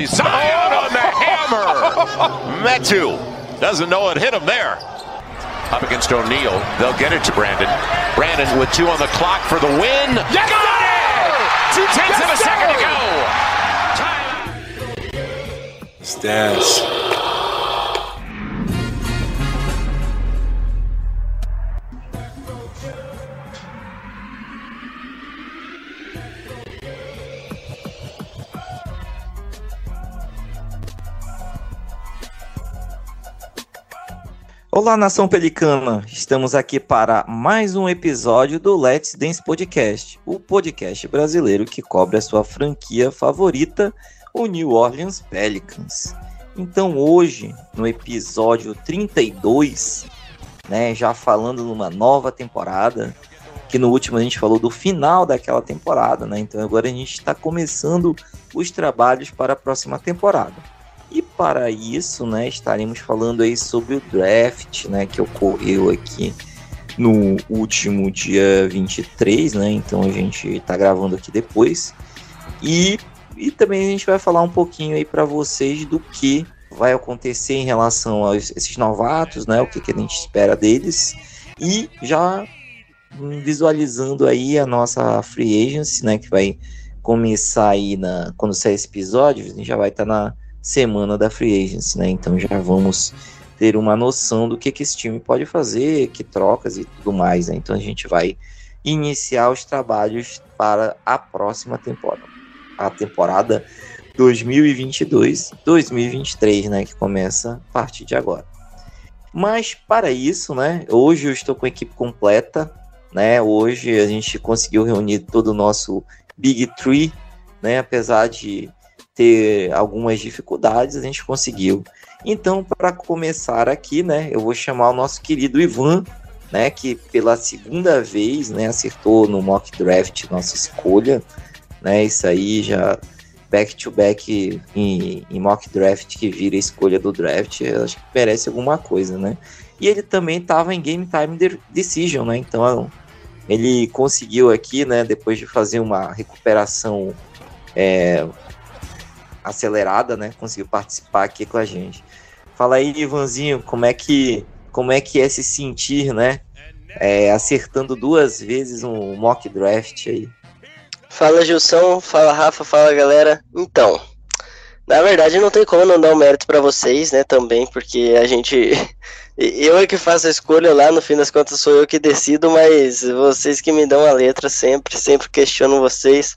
responsibility. Zion on the hammer. Metu doesn't know it hit him there. Up against O'Neal. They'll get it to Brandon. Brandon with two on the clock for the win. Yes, Got it! Two tenths Yes, of a second to go. Stats. Olá, nação pelicana! Estamos aqui para mais um episódio do Let's Dance Podcast, o podcast brasileiro que cobre a sua franquia favorita, o New Orleans Pelicans. Então, hoje, no episódio 32, né, já falando numa nova temporada, que no último a gente falou do final daquela temporada, né? Então, agora a gente está começando os trabalhos para a próxima temporada. E para isso, né, estaremos falando aí sobre o draft, né, que ocorreu aqui no último dia 23, né? Então a gente tá gravando aqui depois. E, e também a gente vai falar um pouquinho aí para vocês do que vai acontecer em relação a esses novatos, né? O que, que a gente espera deles. E já visualizando aí a nossa free agency, né, que vai começar aí na quando sair esse episódio, a gente já vai estar tá na semana da free agency, né? Então já vamos ter uma noção do que, que esse time pode fazer, que trocas e tudo mais, né? Então a gente vai iniciar os trabalhos para a próxima temporada, a temporada 2022-2023, né? Que começa a partir de agora. Mas para isso, né? Hoje eu estou com a equipe completa, né? Hoje a gente conseguiu reunir todo o nosso Big Tree, né? Apesar de ter algumas dificuldades, a gente conseguiu. Então, para começar aqui, né, eu vou chamar o nosso querido Ivan, né, que pela segunda vez, né, acertou no mock draft nossa escolha, né, isso aí já back to back em, em mock draft que vira escolha do draft, acho que merece alguma coisa, né? E ele também estava em game time decision, né? Então ele conseguiu aqui, né, depois de fazer uma recuperação é, acelerada, né? Conseguiu participar aqui com a gente. Fala aí, Ivanzinho, como é que como é que é se sentir, né? É, acertando duas vezes um mock draft aí. Fala Gilson, fala Rafa, fala galera. Então, na verdade não tem como não dar um mérito para vocês, né, também, porque a gente eu é que faço a escolha lá, no fim das contas sou eu que decido, mas vocês que me dão a letra sempre, sempre questiono vocês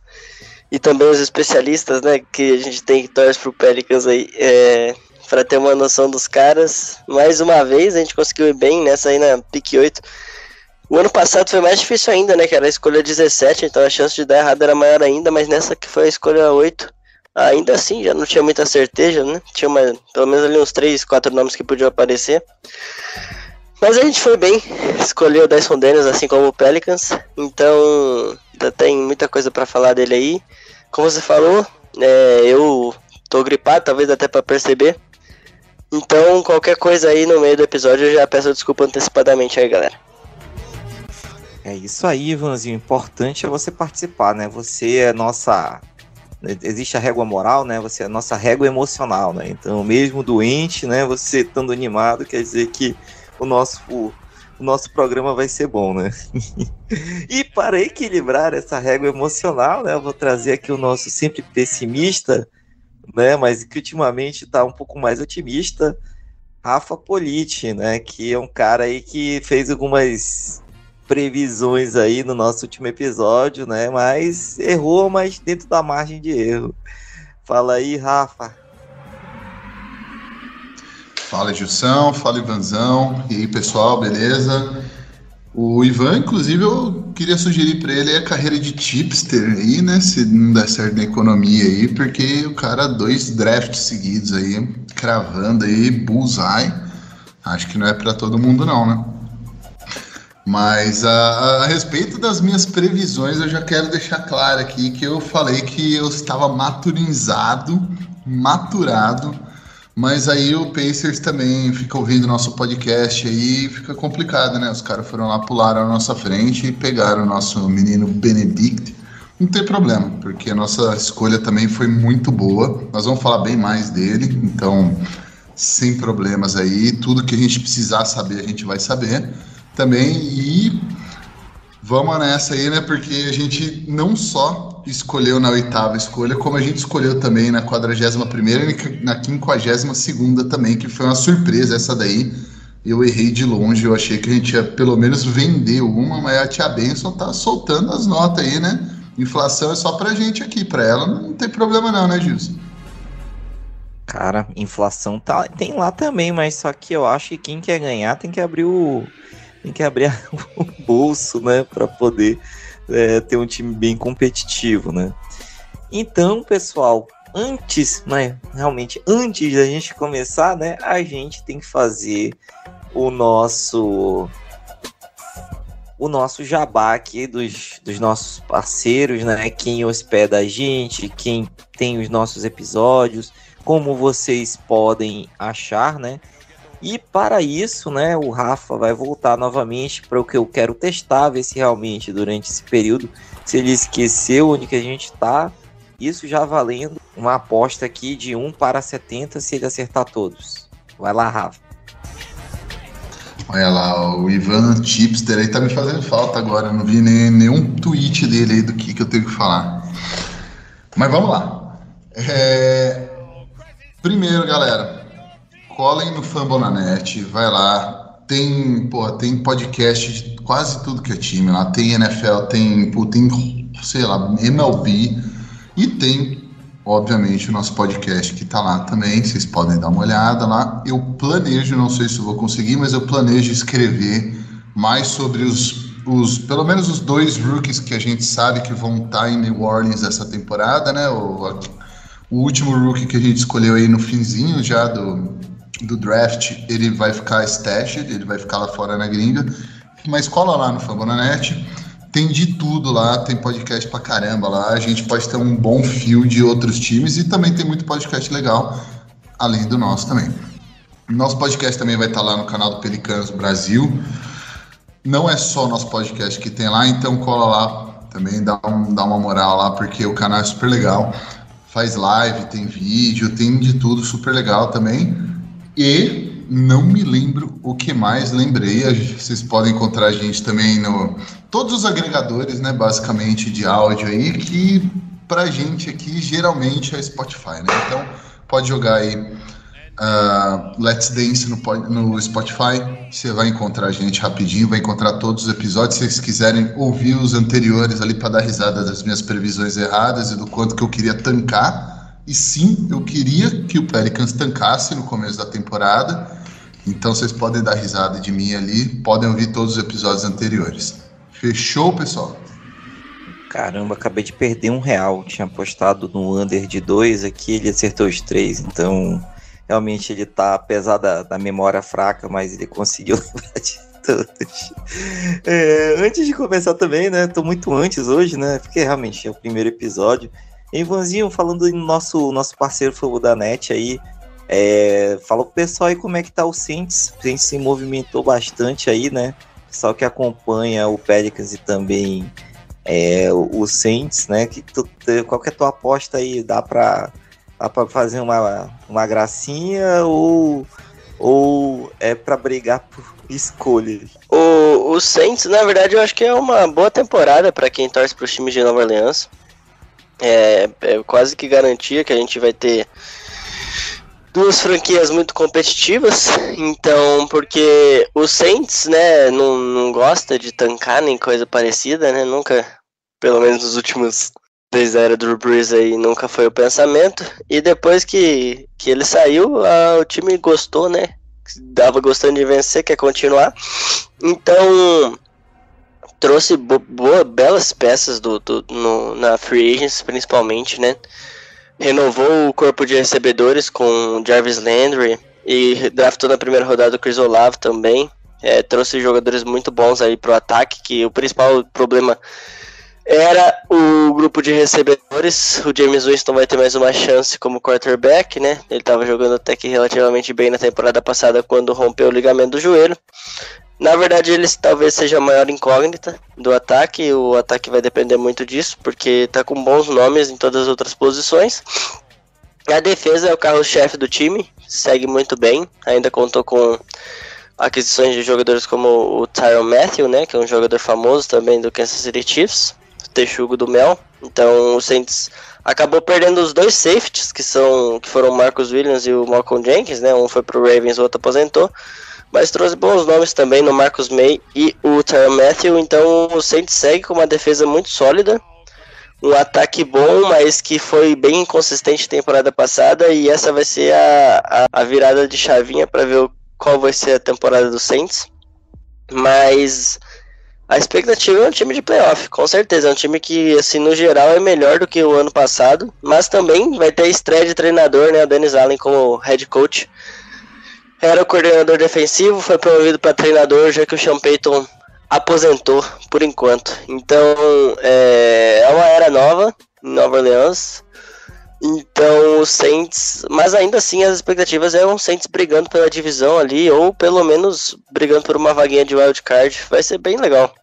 e também os especialistas, né, que a gente tem que torcer pro Pelicans aí, é, para ter uma noção dos caras. Mais uma vez a gente conseguiu ir bem nessa aí na pick 8. O ano passado foi mais difícil ainda, né, que era a escolha 17, então a chance de dar errado era maior ainda, mas nessa que foi a escolha 8, ainda assim já não tinha muita certeza, né, tinha uma, pelo menos ali uns 3, 4 nomes que podiam aparecer. Mas a gente foi bem, escolheu o Dyson Daniels assim como o Pelicans, então tem muita coisa para falar dele aí. Como você falou, é, eu tô gripado, talvez até para perceber. Então, qualquer coisa aí no meio do episódio, eu já peço desculpa antecipadamente aí, galera. É isso aí, Ivanzinho. Importante é você participar, né? Você é nossa. Existe a régua moral, né? Você é a nossa régua emocional, né? Então, mesmo doente, né? Você estando animado, quer dizer que o nosso o nosso programa vai ser bom, né? e para equilibrar essa régua emocional, né, eu vou trazer aqui o nosso sempre pessimista, né, mas que ultimamente está um pouco mais otimista, Rafa Politi, né, que é um cara aí que fez algumas previsões aí no nosso último episódio, né, mas errou, mas dentro da margem de erro. Fala aí, Rafa. Fala Gilson, fala Ivanzão. E aí, pessoal, beleza? O Ivan, inclusive, eu queria sugerir para ele a carreira de tipster aí, né? Se não der certo na economia aí, porque o cara, dois drafts seguidos aí, cravando aí, bullseye. Acho que não é para todo mundo, não, né? Mas a, a, respeito das minhas previsões, eu já quero deixar claro aqui que eu falei que eu estava maturizado, maturado mas aí o Pacers também fica ouvindo nosso podcast aí fica complicado, né? Os caras foram lá, pularam à nossa frente e pegaram o nosso menino Benedict, não tem problema, porque a nossa escolha também foi muito boa. Nós vamos falar bem mais dele, então sem problemas aí. Tudo que a gente precisar saber, a gente vai saber também. E vamos nessa aí, né? Porque a gente não só escolheu na oitava escolha, como a gente escolheu também na 41 primeira e na 52 segunda também, que foi uma surpresa essa daí. Eu errei de longe, eu achei que a gente ia pelo menos vender uma, mas a tia Benson tá soltando as notas aí, né? Inflação é só pra gente aqui, pra ela não tem problema não, né, Gilson? Cara, inflação tá, tem lá também, mas só que eu acho que quem quer ganhar tem que abrir o tem que abrir o bolso, né, para poder é, ter um time bem competitivo, né? Então, pessoal, antes, né, realmente antes da gente começar, né, a gente tem que fazer o nosso o nosso jabá aqui dos, dos nossos parceiros, né? Quem hospeda a gente, quem tem os nossos episódios, como vocês podem achar, né? E para isso, né, o Rafa vai voltar novamente para o que eu quero testar, ver se realmente durante esse período, se ele esqueceu onde que a gente está, isso já valendo uma aposta aqui de 1 para 70 se ele acertar todos. Vai lá, Rafa. Olha lá, o Ivan Chipster aí tá me fazendo falta agora. Não vi nem, nenhum tweet dele aí do que, que eu tenho que falar. Mas vamos lá. É... Primeiro, galera, colhem no Fambonanet, vai lá. Tem, pô, tem podcast de quase tudo que é time lá. Tem NFL, tem, pô, tem sei lá, MLB e tem obviamente, o nosso podcast que está lá também, vocês podem dar uma olhada lá. Eu planejo, não sei se vou conseguir, mas eu planejo escrever mais sobre os, os pelo menos os dois rookies que a gente sabe que vão estar tá em New Orleans essa temporada, né? O, o último rookie que a gente escolheu aí no finzinho já do, do draft, ele vai ficar stashed, ele vai ficar lá fora na gringa, mas cola lá no Fambonanet tem de tudo lá, tem podcast pra caramba lá. A gente pode ter um bom fio de outros times e também tem muito podcast legal, além do nosso também. Nosso podcast também vai estar lá no canal do Pelicanos Brasil. Não é só nosso podcast que tem lá, então cola lá também, dá, um, dá uma moral lá, porque o canal é super legal. Faz live, tem vídeo, tem de tudo super legal também. E não me lembro o que mais lembrei. Vocês podem encontrar a gente também no todos os agregadores, né, basicamente de áudio aí, que pra gente aqui geralmente é Spotify, né? Então pode jogar aí uh, Let's Dance no, no Spotify, você vai encontrar a gente rapidinho, vai encontrar todos os episódios. Se vocês quiserem ouvir os anteriores ali para dar risada das minhas previsões erradas e do quanto que eu queria tancar. E sim, eu queria que o Pelicans tancasse no começo da temporada. Então vocês podem dar risada de mim ali, podem ouvir todos os episódios anteriores. Fechou, pessoal? Caramba, acabei de perder um real. Tinha apostado no under de dois aqui, ele acertou os três. Então, realmente ele tá, apesar da, da memória fraca, mas ele conseguiu lembrar de todos. É, antes de começar também, né? Tô muito antes hoje, né? Porque realmente é o primeiro episódio. Ivanzinho, falando do nosso, nosso parceiro Fogo da Net aí, é, fala pro pessoal aí como é que tá o Saints. O Saints se movimentou bastante aí, né? Só que acompanha o Pelicans e também é, o, Saints, né? Que tu, qual que é a tua aposta aí? Dá pra, dá pra fazer uma, uma gracinha ou, ou é pra brigar por escolhas? O, o Saints, na verdade, eu acho que é uma boa temporada para quem torce para os times de Nova Orleans. É, é quase que garantia que a gente vai ter duas franquias muito competitivas, então, porque o Saints, né, não, não gosta de tancar nem coisa parecida, né, nunca, pelo menos nos últimos desde a era do Breeze aí, nunca foi o pensamento, e depois que, que ele saiu, a, o time gostou, né, dava gostando de vencer, quer continuar, então trouxe boa, belas peças do, do no, na Free Agents, principalmente, né, renovou o corpo de recebedores com Jarvis Landry e draftou na primeira rodada o Chris Olave também. É, trouxe jogadores muito bons aí pro ataque, que o principal problema era o grupo de recebedores. O James Winston vai ter mais uma chance como quarterback, né? Ele estava jogando até que relativamente bem na temporada passada quando rompeu o ligamento do joelho. Na verdade, ele talvez seja a maior incógnita do ataque. O ataque vai depender muito disso, porque tá com bons nomes em todas as outras posições. A defesa é o carro-chefe do time, segue muito bem. Ainda contou com aquisições de jogadores como o Tyron Matthew, né, que é um jogador famoso também do Kansas City Chiefs, texugo do Mel. Então o Saints acabou perdendo os dois safeties, que são que foram o Marcus Williams e o Malcolm Jenkins, né? Um foi pro Ravens, o outro aposentou. Mas trouxe bons nomes também no Marcus May e o Tyron Matthew. Então o Saints segue com uma defesa muito sólida. Um ataque bom, mas que foi bem inconsistente temporada passada. E essa vai ser a, a, a virada de chavinha para ver qual vai ser a temporada do Saints. Mas a expectativa é um time de playoff, com certeza. É um time que, assim, no geral é melhor do que o ano passado. Mas também vai ter estreia de treinador, né? O Dennis Allen como head coach. Era o coordenador defensivo, foi promovido para treinador, já que o Sean Payton aposentou por enquanto. Então é, é uma era nova em Nova Orleans. Então o Saints, mas ainda assim as expectativas é um Saints brigando pela divisão ali, ou pelo menos brigando por uma vaguinha de wild card. Vai ser bem legal.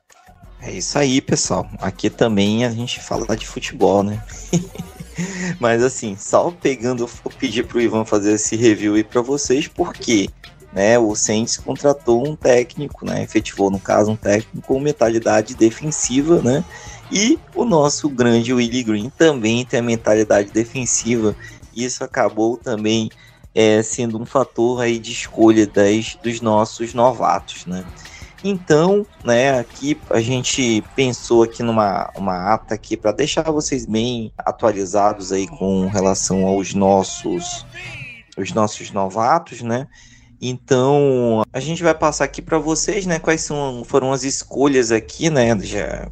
É isso aí, pessoal. Aqui também a gente fala de futebol, né? mas assim, só pegando, vou pedir pro Ivan fazer esse review aí para vocês, porque né, o Saints contratou um técnico, né, efetivou no caso um técnico com metade da idade defensiva, né, e o nosso grande Willie Green também tem a mentalidade defensiva. Isso acabou também é, sendo um fator aí de escolha das, dos nossos novatos, né? Então, né, aqui a gente pensou aqui numa uma ata aqui para deixar vocês bem atualizados aí com relação aos nossos os nossos novatos, né? Então, a gente vai passar aqui para vocês, né, quais são, foram as escolhas aqui, né, já,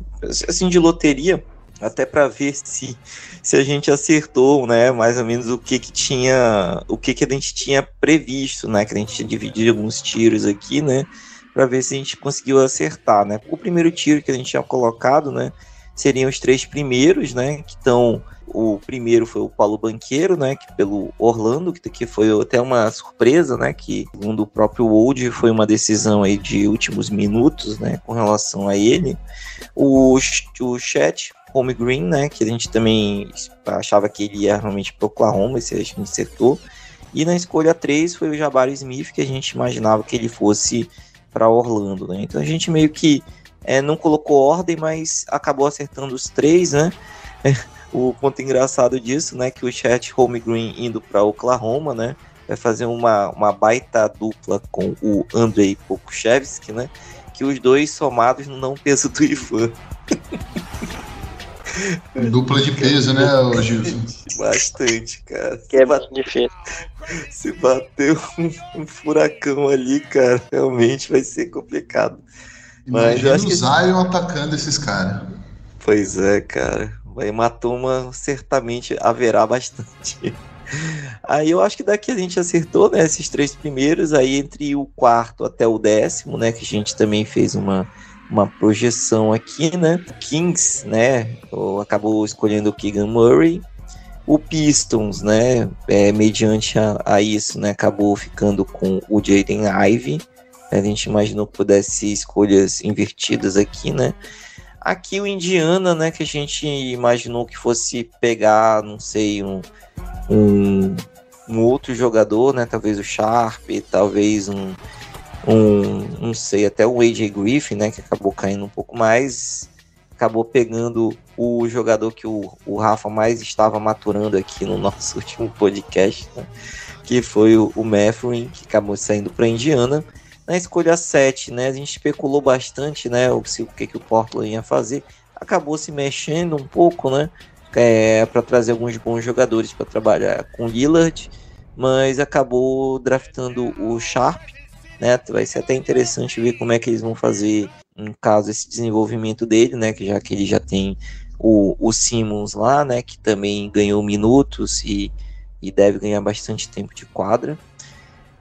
assim, de loteria, até para ver se, se a gente acertou, né, mais ou menos o que que tinha, o que que a gente tinha previsto, né, que a gente tinha dividido alguns tiros aqui, né, para ver se a gente conseguiu acertar, né. O primeiro tiro que a gente tinha colocado, né, seriam os três primeiros, né, que estão o primeiro foi o Paulo Banqueiro, né, que pelo Orlando, que, que foi até uma surpresa, né, que segundo o próprio Wold foi uma decisão aí de últimos minutos, né, com relação a ele. O, o Chat Home Green, né, que a gente também achava que ele ia realmente para Oklahoma, esse a gente acertou. E na escolha 3 foi o Jabari Smith, que a gente imaginava que ele fosse para Orlando, né? Então a gente meio que é, não colocou ordem, mas acabou acertando os três, né? o ponto engraçado disso, né, que o Chat Holmgren indo para Oklahoma, né, vai fazer uma, uma baita dupla com o Andrei Pokushevski, né, que os dois somados não dão peso do Ivan. Dupla de peso, né, Gilson? Bastante, cara. Que é bastante difícil. Se bater um, um, furacão ali, cara, realmente vai ser complicado. Mas Imagina o Zion que... atacando esses caras. Pois é, cara. Turma certamente haverá bastante. Aí eu acho que daqui a gente acertou, né, esses três primeiros, aí entre o quarto até o décimo, né, que a gente também fez uma, uma projeção aqui, né, Kings, né, acabou escolhendo o Keegan Murray, o Pistons, né, é, mediante a, a, isso, né, acabou ficando com o Jaden Ivey, a gente imaginou que pudesse escolhas invertidas aqui, né, Aqui o Indiana, né, que a gente imaginou que fosse pegar, não sei, um, um, um outro jogador, né, talvez o Sharp, talvez um, um, não sei, até o AJ Griffin, né, que acabou caindo um pouco mais, acabou pegando o jogador que o, o Rafa mais estava maturando aqui no nosso último podcast, né, que foi o, o que acabou saindo para Indiana. Na escolha 7, né, a gente especulou bastante, né, o, o que, que o Portland ia fazer. Acabou se mexendo um pouco, né, é, para trazer alguns bons jogadores para trabalhar com Lillard, mas acabou draftando o Sharp, né, vai ser até interessante ver como é que eles vão fazer, em caso, esse desenvolvimento dele, né, que já que ele já tem o, o Simmons lá, né, que também ganhou minutos e, e deve ganhar bastante tempo de quadra.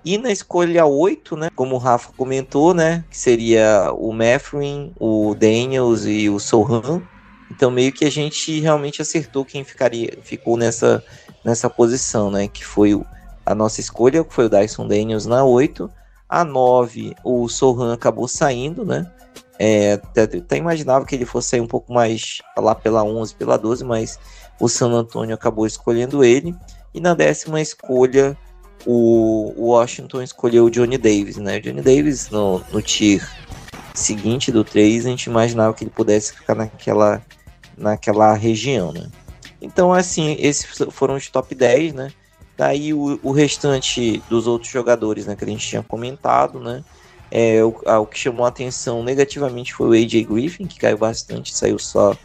E na escolha 8, né, como o Rafa comentou, né, que seria o Meffrin, o Daniels e o Sohan, Então meio que a gente realmente acertou quem ficaria, ficou nessa, nessa posição, né? Que foi a nossa escolha, que foi o Dyson Daniels na 8. A 9, o Sohan acabou saindo, né? É, até, até, imaginava que ele fosse sair um pouco mais lá pela 11, pela 12, mas o San Antonio acabou escolhendo ele. E na décima escolha, o Washington escolheu o Johnny Davis, né? O Johnny Davis no, no tier seguinte do 3, a gente imaginava que ele pudesse ficar naquela, naquela região, né? Então, assim, esses foram os top 10, né? Daí o, o restante dos outros jogadores, né, que a gente tinha comentado, né? É, o, a, o que chamou a atenção negativamente foi o AJ Griffin, que caiu bastante, saiu só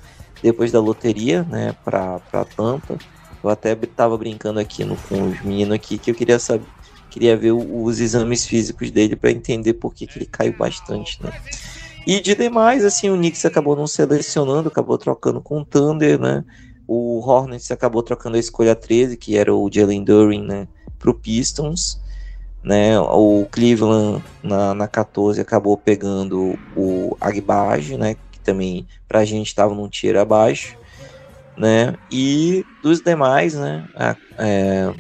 depois da loteria, né, para Tampa. Eu até estava brincando aqui no, com os meninos aqui que eu queria saber, queria ver os exames físicos dele para entender por que, que ele caiu bastante, né? E de demais, assim, o Knicks acabou não selecionando, acabou trocando com o Thunder, né? O Hornets acabou trocando a escolha 13, que era o Jalen Durin, né? Pro Pistons, né? O Cleveland na, na 14 acabou pegando o Agbage, né? Que também pra gente estava num tiro abaixo né? E dos demais, né? A, é,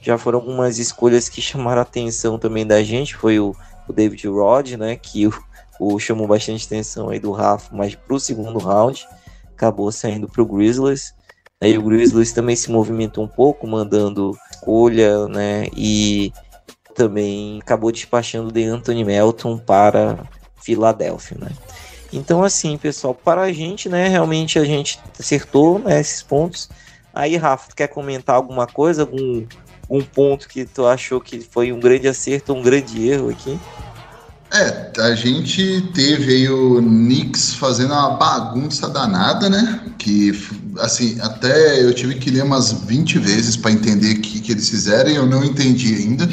já foram algumas escolhas que chamaram a atenção também da gente. Foi o, o David Rod, né? Que o, o, chamou bastante atenção aí do Rafa, mas para o segundo round acabou saindo para o Grizzlies. Aí o Grizzlies também se movimentou um pouco, mandando escolha, né? E também acabou despachando de Anthony Melton para Filadélfia, né? Então, assim, pessoal, para a gente, né, realmente a gente acertou né, esses pontos. Aí, Rafa, tu quer comentar alguma coisa, algum um ponto que tu achou que foi um grande acerto, um grande erro aqui? É, a gente teve aí o Knicks fazendo uma bagunça danada, né? Que, assim, até eu tive que ler umas 20 vezes para entender o que, que eles fizeram e eu não entendi ainda.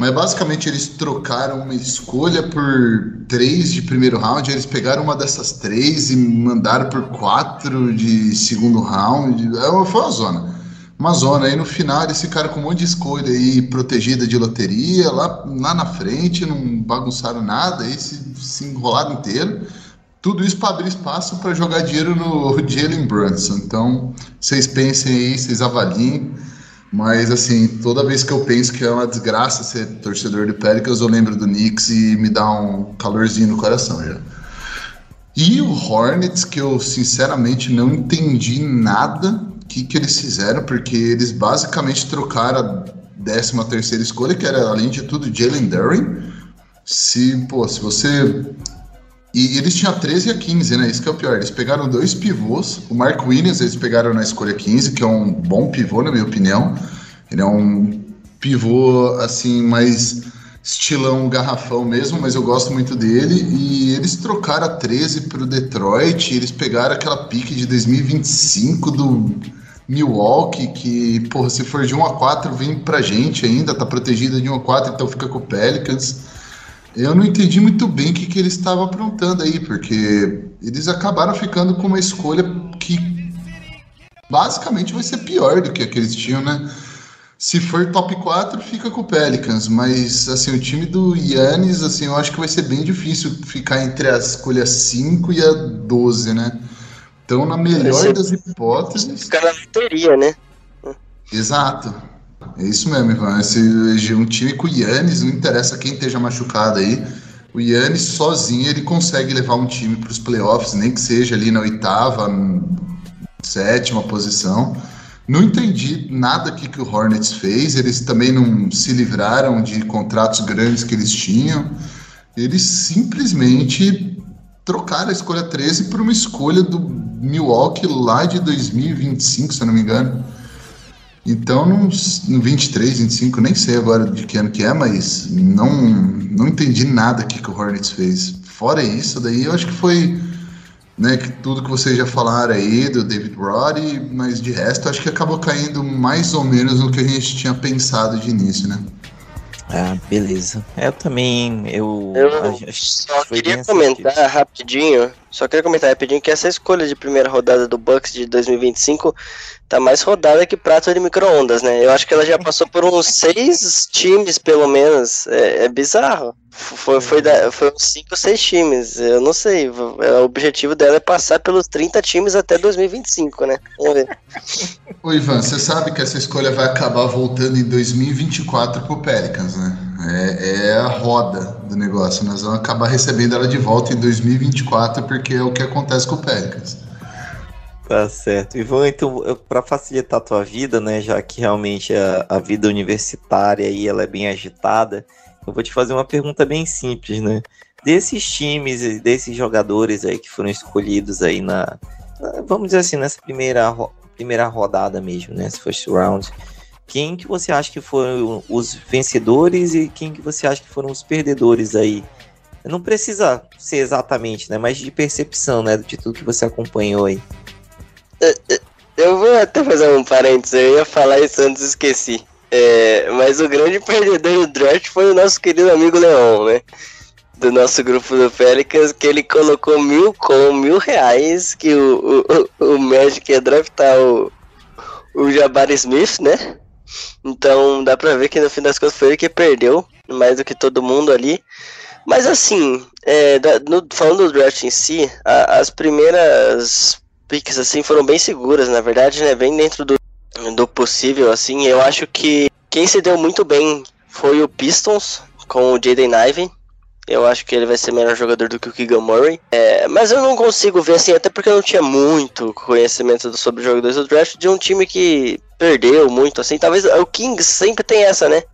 Mas basicamente eles trocaram uma escolha por três de primeiro round. Eles pegaram uma dessas três e mandaram por quatro de segundo round. É, foi uma zona. Uma zona. Aí no final eles ficaram com um monte de escolha aí protegida de loteria. Lá, lá na frente não bagunçaram nada. Aí se, se enrolaram inteiro. Tudo isso para abrir espaço para jogar dinheiro no Jalen Brunson. Então vocês pensem aí, vocês avaliem mas, assim, toda vez que eu penso que é uma desgraça ser torcedor do Pelicans, eu lembro do Knicks e me dá um calorzinho no coração já. E o Hornets, que eu sinceramente não entendi nada que, que eles fizeram, porque eles basicamente trocaram a 13 terceira escolha, que era, além de tudo, Jalen Duren. Se, pô, se você e eles tinham 13 e a 15, né? Isso que é o pior. Eles pegaram dois pivôs. O Mark Williams eles pegaram na escolha 15, que é um bom pivô, na minha opinião. Ele é um pivô, assim, mais estilão garrafão mesmo, mas eu gosto muito dele. E eles trocaram a 13 para o Detroit. eles pegaram aquela pique de 2025 do Milwaukee, que, porra, se for de 1 a 4, vem pra gente ainda. Tá protegida de 1 a 4, então fica com o Pelicans. Eu não entendi muito bem o que, que eles estavam aprontando aí, porque eles acabaram ficando com uma escolha que basicamente vai ser pior do que a que eles tinham, né? Se for top 4, fica com o Pelicans, mas assim, o time do Yannis, assim, eu acho que vai ser bem difícil ficar entre a escolha 5 e a 12, né? Então, na melhor das hipóteses. Ficar na loteria, né? Exato. É isso mesmo, Ivan. Esse, um time com o Yannis, não interessa quem esteja machucado aí. O Yannis sozinho ele consegue levar um time para os playoffs, nem que seja ali na oitava, sétima posição. Não entendi nada que, que o Hornets fez. Eles também não se livraram de contratos grandes que eles tinham. Eles simplesmente trocaram a escolha 13 por uma escolha do Milwaukee lá de 2025, se eu não me engano. Então, no, no 23, 25, nem sei agora de que ano que é, mas não, não entendi nada que, que o Hornets fez. Fora isso, daí eu acho que foi né, que tudo que vocês já falaram aí do David Roddy, mas de resto acho que acabou caindo mais ou menos no que a gente tinha pensado de início, né? Ah, beleza. Eu também, eu... Eu só queria comentar rapidinho Só queria comentar rapidinho que essa escolha de primeira rodada do Bucks de 2025 tá mais rodada que prato de micro-ondas, né? Eu acho que ela já passou por uns seis times, pelo menos. É, é bizarro. Foi, foi, da, foi uns cinco, seis times. Eu não sei. O objetivo dela é passar pelos 30 times até 2025, né? Vamos ver. Ô Ivan, você sabe que essa escolha vai acabar voltando em 2024 pro Pelicans, né? É, é, a roda do negócio. Nós vamos acabar recebendo ela de volta em 2024, porque é o que acontece com o Pelicans. Tá certo. Ivan, então, para facilitar a tua vida, né, já que realmente a, a, vida universitária aí ela é bem agitada, eu vou te fazer uma pergunta bem simples, né? Desses times, desses jogadores aí que foram escolhidos aí na, na vamos dizer assim, nessa primeira, primeira rodada mesmo, né, esse first round, quem que você acha que foram os vencedores e quem que você acha que foram os perdedores aí? Não precisa ser exatamente, né? Mas de percepção, né? De tudo que você acompanhou aí. Eu vou até fazer um parênteses, eu ia falar isso antes esqueci. É, mas o grande perdedor do draft foi o nosso querido amigo Leon, né? Do nosso grupo do Pelicans, que ele colocou mil com mil reais que o, o, o Magic ia draftar o, o Jabari Smith, né? Então dá pra ver que no fim das contas foi ele que perdeu, mais do que todo mundo ali. Mas assim, é, no, falando do draft em si, a, as primeiras picks assim foram bem seguras, na verdade, né? Bem dentro do, do possível, assim. Eu acho que quem se deu muito bem foi o Pistons com o Jaden Ivan. Eu acho que ele vai ser melhor jogador do que o Keegan Murray. É, mas eu não consigo ver assim, até porque eu não tinha muito conhecimento sobre jogadores do draft de um time que perdeu muito, assim. Talvez o Kings sempre tem essa, né?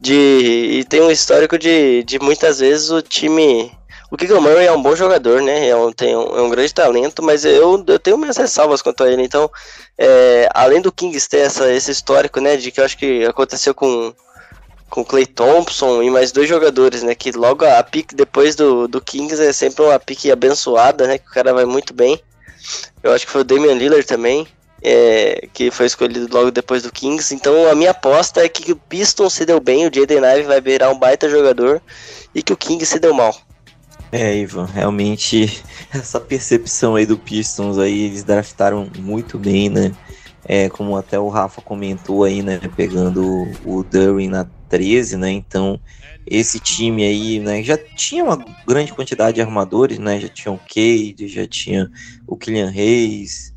De, e tem um histórico de, de muitas vezes o time. O Keegan Murray é um bom jogador, né? É um, tem um, é um grande talento, mas eu, eu tenho minhas ressalvas quanto a ele. Então, é, além do Kings ter essa, esse histórico, né? De que eu acho que aconteceu com com Clay Thompson e mais dois jogadores, né? Que logo a pique depois do, do Kings é sempre uma pique abençoada, né? Que o cara vai muito bem. Eu acho que foi o Damian Lillard também, é, que foi escolhido logo depois do Kings. Então a minha aposta é que o Pistons se deu bem, o Jaden Ive vai virar um baita jogador e que o Kings se deu mal. É, Ivan, realmente essa percepção aí do Pistons aí, eles draftaram muito bem, né? É, como até o Rafa comentou aí, né? Pegando o Durin na 13, né? Então, esse time aí, né, já tinha uma grande quantidade de armadores, né? Já tinha o Cade, já tinha o Kylian Reis,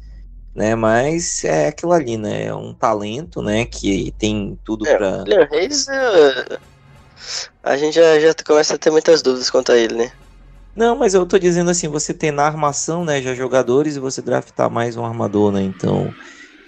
né? Mas é aquilo ali, né? É um talento, né? Que tem tudo é, para. Kylian Reis, uh, a gente já, já começa a ter muitas dúvidas quanto a ele, né? Não, mas eu tô dizendo assim, você tem na armação, né, já jogadores e você draftar mais um armador, né? Então,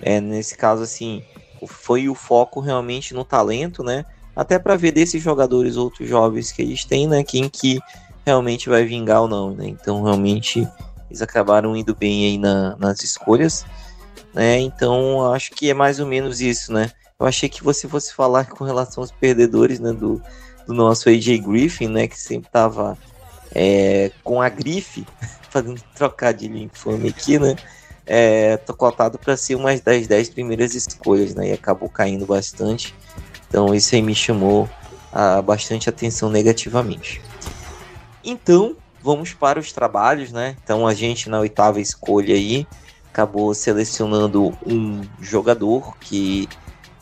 é nesse caso assim, foi o foco realmente no talento, né? até para ver desses jogadores outros jovens que eles têm, né, quem que realmente vai vingar ou não, né? Então realmente eles acabaram indo bem aí na, nas escolhas, né? Então acho que é mais ou menos isso, né? Eu achei que você fosse falar com relação aos perdedores, né, do, do nosso AJ Griffin, né, que sempre tava é, com a grife, fazendo trocadilho infame aqui, né? É, tô cotado para ser umas das 10 primeiras escolhas, né? E acabou caindo bastante. Então isso aí me chamou a, bastante atenção negativamente. Então, vamos para os trabalhos, né? Então a gente na oitava escolha aí acabou selecionando um jogador que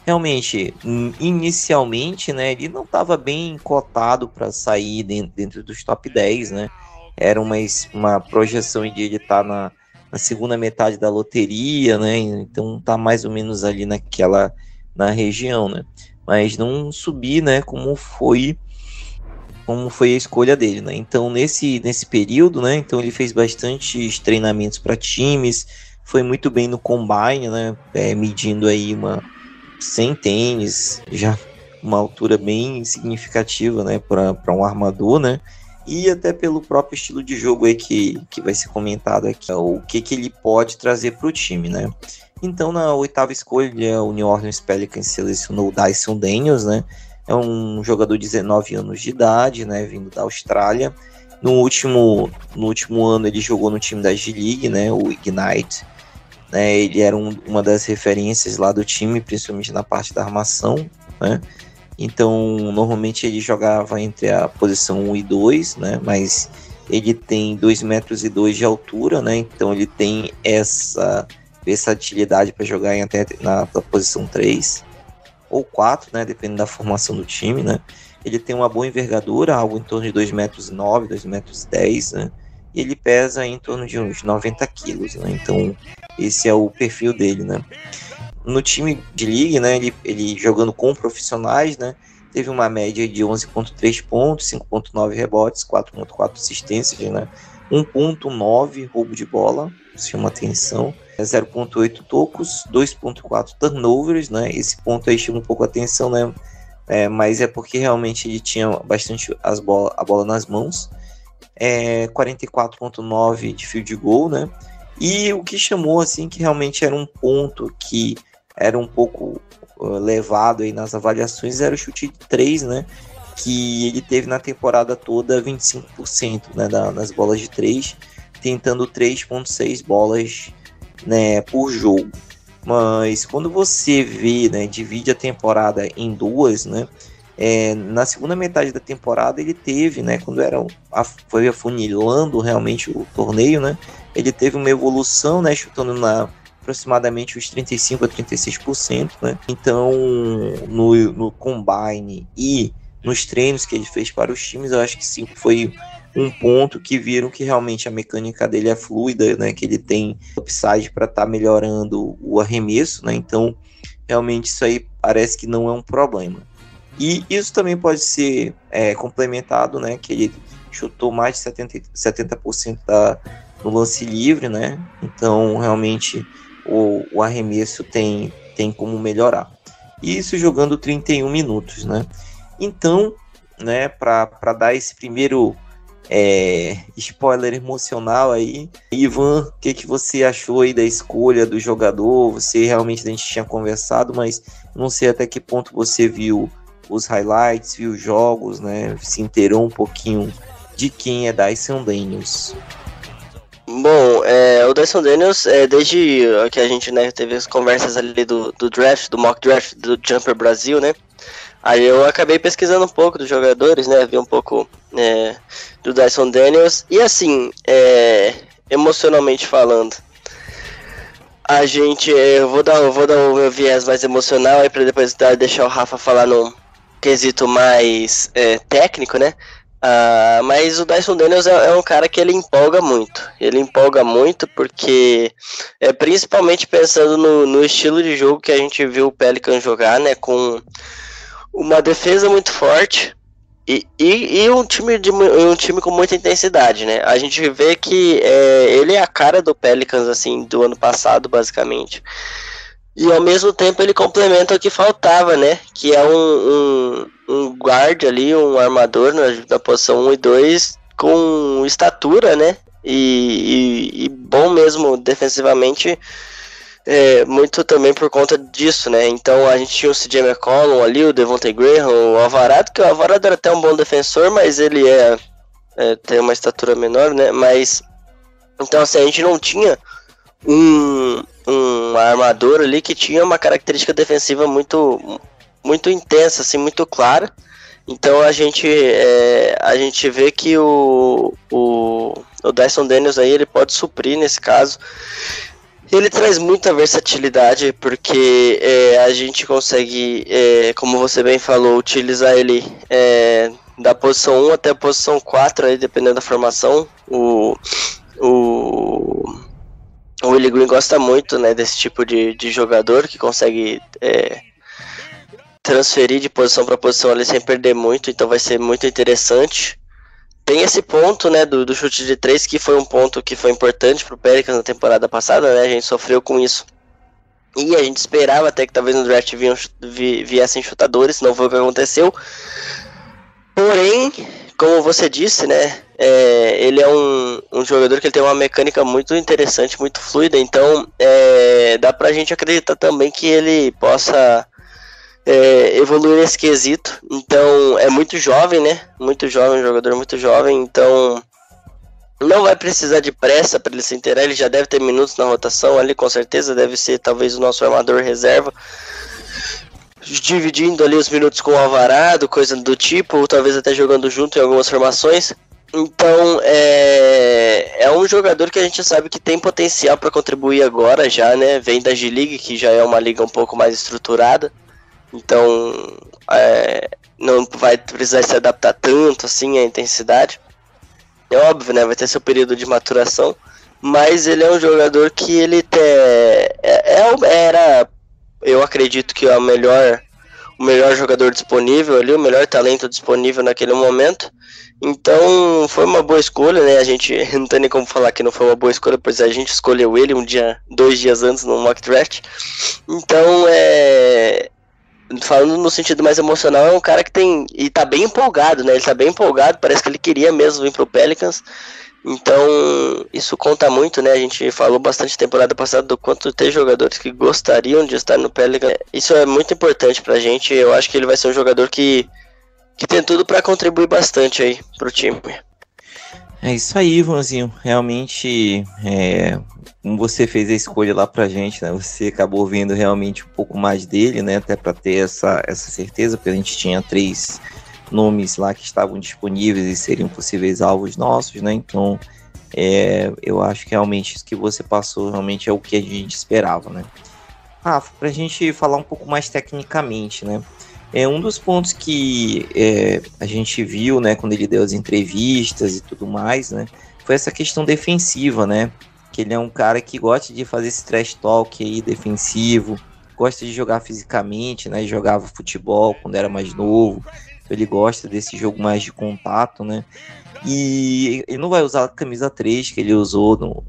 realmente inicialmente, né, ele não estava bem cotado para sair dentro, dentro, dos top 10, né? Era uma, uma projeção de ele estar tá na, na segunda metade da loteria, né? Então tá mais ou menos ali naquela na região, né? mas não subir, né, como foi como foi a escolha dele, né? Então nesse nesse período, né, então ele fez bastantes treinamentos para times, foi muito bem no combine, né, é, medindo aí uma 100 tênis, já uma altura bem significativa, né, para um armador, né? E até pelo próprio estilo de jogo aí que, que vai ser comentado aqui, o que, que ele pode trazer para o time, né? Então, na oitava escolha, o New Orleans Pelicans selecionou o Dyson Daniels, né? É um jogador de 19 anos de idade, né? Vindo da Austrália. No último, no último ano, ele jogou no time da G-League, né? O Ignite. Né? Ele era um, uma das referências lá do time, principalmente na parte da armação, né? Então, normalmente ele jogava entre a posição 1 e 2, né? Mas Ele tem 2 metros e dois de altura, né? Então ele tem essa versatilidade para jogar em até na, na posição 3 ou 4, né? Dependendo da formação do time, né? Ele tem uma boa envergadura, algo em torno de 2 metros 9, 2 metros 10, né? E ele pesa em torno de uns 90 quilos, né? Então esse é o perfil dele, né? No time de liga, né? Ele, ele jogando com profissionais, né? Teve uma média de 11.3 pontos, 5.9 rebotes, 4.4 assistências, né? 1.9 roubo de bola, chama atenção. 0.8 tocos, 2.4 turnovers, né? Esse ponto aí chama um pouco a atenção, né? É, mas é porque realmente ele tinha bastante as bola, a bola nas mãos. É, 44.9 de field goal, né? E o que chamou assim que realmente era um ponto que era um pouco uh, levado aí nas avaliações era o chute de 3, né? Que ele teve na temporada toda 25% né, da, nas bolas de 3, tentando 3.6 bolas né, por jogo. Mas quando você vê, né, divide a temporada em duas, né, é, na segunda metade da temporada ele teve, né, quando era a, foi afunilando realmente o torneio, né, ele teve uma evolução, né, chutando na aproximadamente os 35 a 36%, né? Então, no, no combine e nos treinos que ele fez para os times, eu acho que sim, foi um ponto que viram que realmente a mecânica dele é fluida, né? Que ele tem upside para estar tá melhorando o arremesso, né? Então, realmente isso aí parece que não é um problema. E isso também pode ser é, complementado, né? Que ele chutou mais de 70%, 70 da, no lance livre, né? Então, realmente, o, o arremesso tem, tem como melhorar. Isso jogando 31 minutos, né? Então, né, para dar esse primeiro é, spoiler emocional aí. Ivan, o que, que você achou aí da escolha do jogador? Você realmente a gente tinha conversado, mas não sei até que ponto você viu os highlights, viu os jogos, né? Se inteirou um pouquinho de quem é Dyson Daniels. Bom, é, o Dyson Daniels, é, desde que a gente né, teve as conversas ali do, do draft, do mock draft do Jumper Brasil, né? Aí eu acabei pesquisando um pouco dos jogadores, né? Vi um pouco é, do Dyson Daniels. E assim, é, emocionalmente falando, a gente. É, eu vou dar, eu vou dar o meu viés mais emocional aí para depois deixar o Rafa falar no quesito mais é, técnico, né? Uh, mas o Dyson Daniels é, é, um cara que ele empolga muito. Ele empolga muito porque, é, principalmente pensando no, no estilo de jogo que a gente viu o Pelican jogar, né? Com uma defesa muito forte e, e, e, um, time de, um time com muita intensidade, né? A gente vê que é, ele é a cara do Pelicans, assim, do ano passado, basicamente. E ao mesmo tempo ele complementa o que faltava, né? Que é um, um, um guard ali, um armador na, na posição 1 e 2 com estatura, né? E, e, e bom mesmo defensivamente, é, muito também por conta disso, né? Então a gente tinha o CJ McCollum ali, o Devontae Graham, o Alvarado, que o Alvarado era até um bom defensor, mas ele é, é tem uma estatura menor, né? Mas então assim, a gente não tinha um, um armador ali que tinha uma característica defensiva muito, muito intensa, assim, muito clara. Então a gente, é, a gente vê que o, o, o Dyson Daniels aí ele pode suprir nesse caso. Ele traz muita versatilidade porque é, a gente consegue, é, como você bem falou, utilizar ele é, da posição 1 até a posição 4, aí, dependendo da formação. O, o, o Willie Green gosta muito né, desse tipo de, de jogador que consegue é, transferir de posição para posição ali sem perder muito, então vai ser muito interessante. Tem esse ponto né, do, do chute de três que foi um ponto que foi importante para o Pelicans na temporada passada, né, a gente sofreu com isso. E a gente esperava até que talvez no draft viessem chutadores, não foi o que aconteceu. Porém, como você disse, né? É, ele é um, um jogador que tem uma mecânica muito interessante, muito fluida, então é, dá pra gente acreditar também que ele possa é, evoluir nesse quesito. Então é muito jovem, né? Muito jovem, um jogador muito jovem, então não vai precisar de pressa para ele se inteirar, ele já deve ter minutos na rotação ali, com certeza, deve ser talvez o nosso armador reserva dividindo ali os minutos com o Alvarado, coisa do tipo, ou talvez até jogando junto em algumas formações. Então, é, é um jogador que a gente sabe que tem potencial para contribuir agora já, né? Vem da G-League, que já é uma liga um pouco mais estruturada. Então, é, não vai precisar se adaptar tanto assim à intensidade. É óbvio, né? Vai ter seu período de maturação. Mas ele é um jogador que ele te, é, é, era, eu acredito que é o melhor, o melhor jogador disponível ali, o melhor talento disponível naquele momento. Então foi uma boa escolha, né? A gente não tem nem como falar que não foi uma boa escolha, pois a gente escolheu ele um dia, dois dias antes no mock draft. Então é. Falando no sentido mais emocional, é um cara que tem. E tá bem empolgado, né? Ele tá bem empolgado, parece que ele queria mesmo vir pro Pelicans. Então, isso conta muito, né? A gente falou bastante temporada passada do quanto tem jogadores que gostariam de estar no Pelicans. Isso é muito importante pra gente. Eu acho que ele vai ser um jogador que que tem tudo para contribuir bastante aí pro time. É isso aí, Ivanzinho. Realmente, é, como você fez a escolha lá pra gente, né? Você acabou vendo realmente um pouco mais dele, né? Até para ter essa, essa certeza, porque a gente tinha três nomes lá que estavam disponíveis e seriam possíveis alvos nossos, né? Então, é, eu acho que realmente isso que você passou realmente é o que a gente esperava, né? Rafa, para a gente falar um pouco mais tecnicamente, né? É um dos pontos que é, a gente viu, né, quando ele deu as entrevistas e tudo mais, né, foi essa questão defensiva, né, que ele é um cara que gosta de fazer esse trash talk aí defensivo, gosta de jogar fisicamente, né, jogava futebol quando era mais novo, ele gosta desse jogo mais de contato, né, e ele não vai usar a camisa 3 que ele usou no,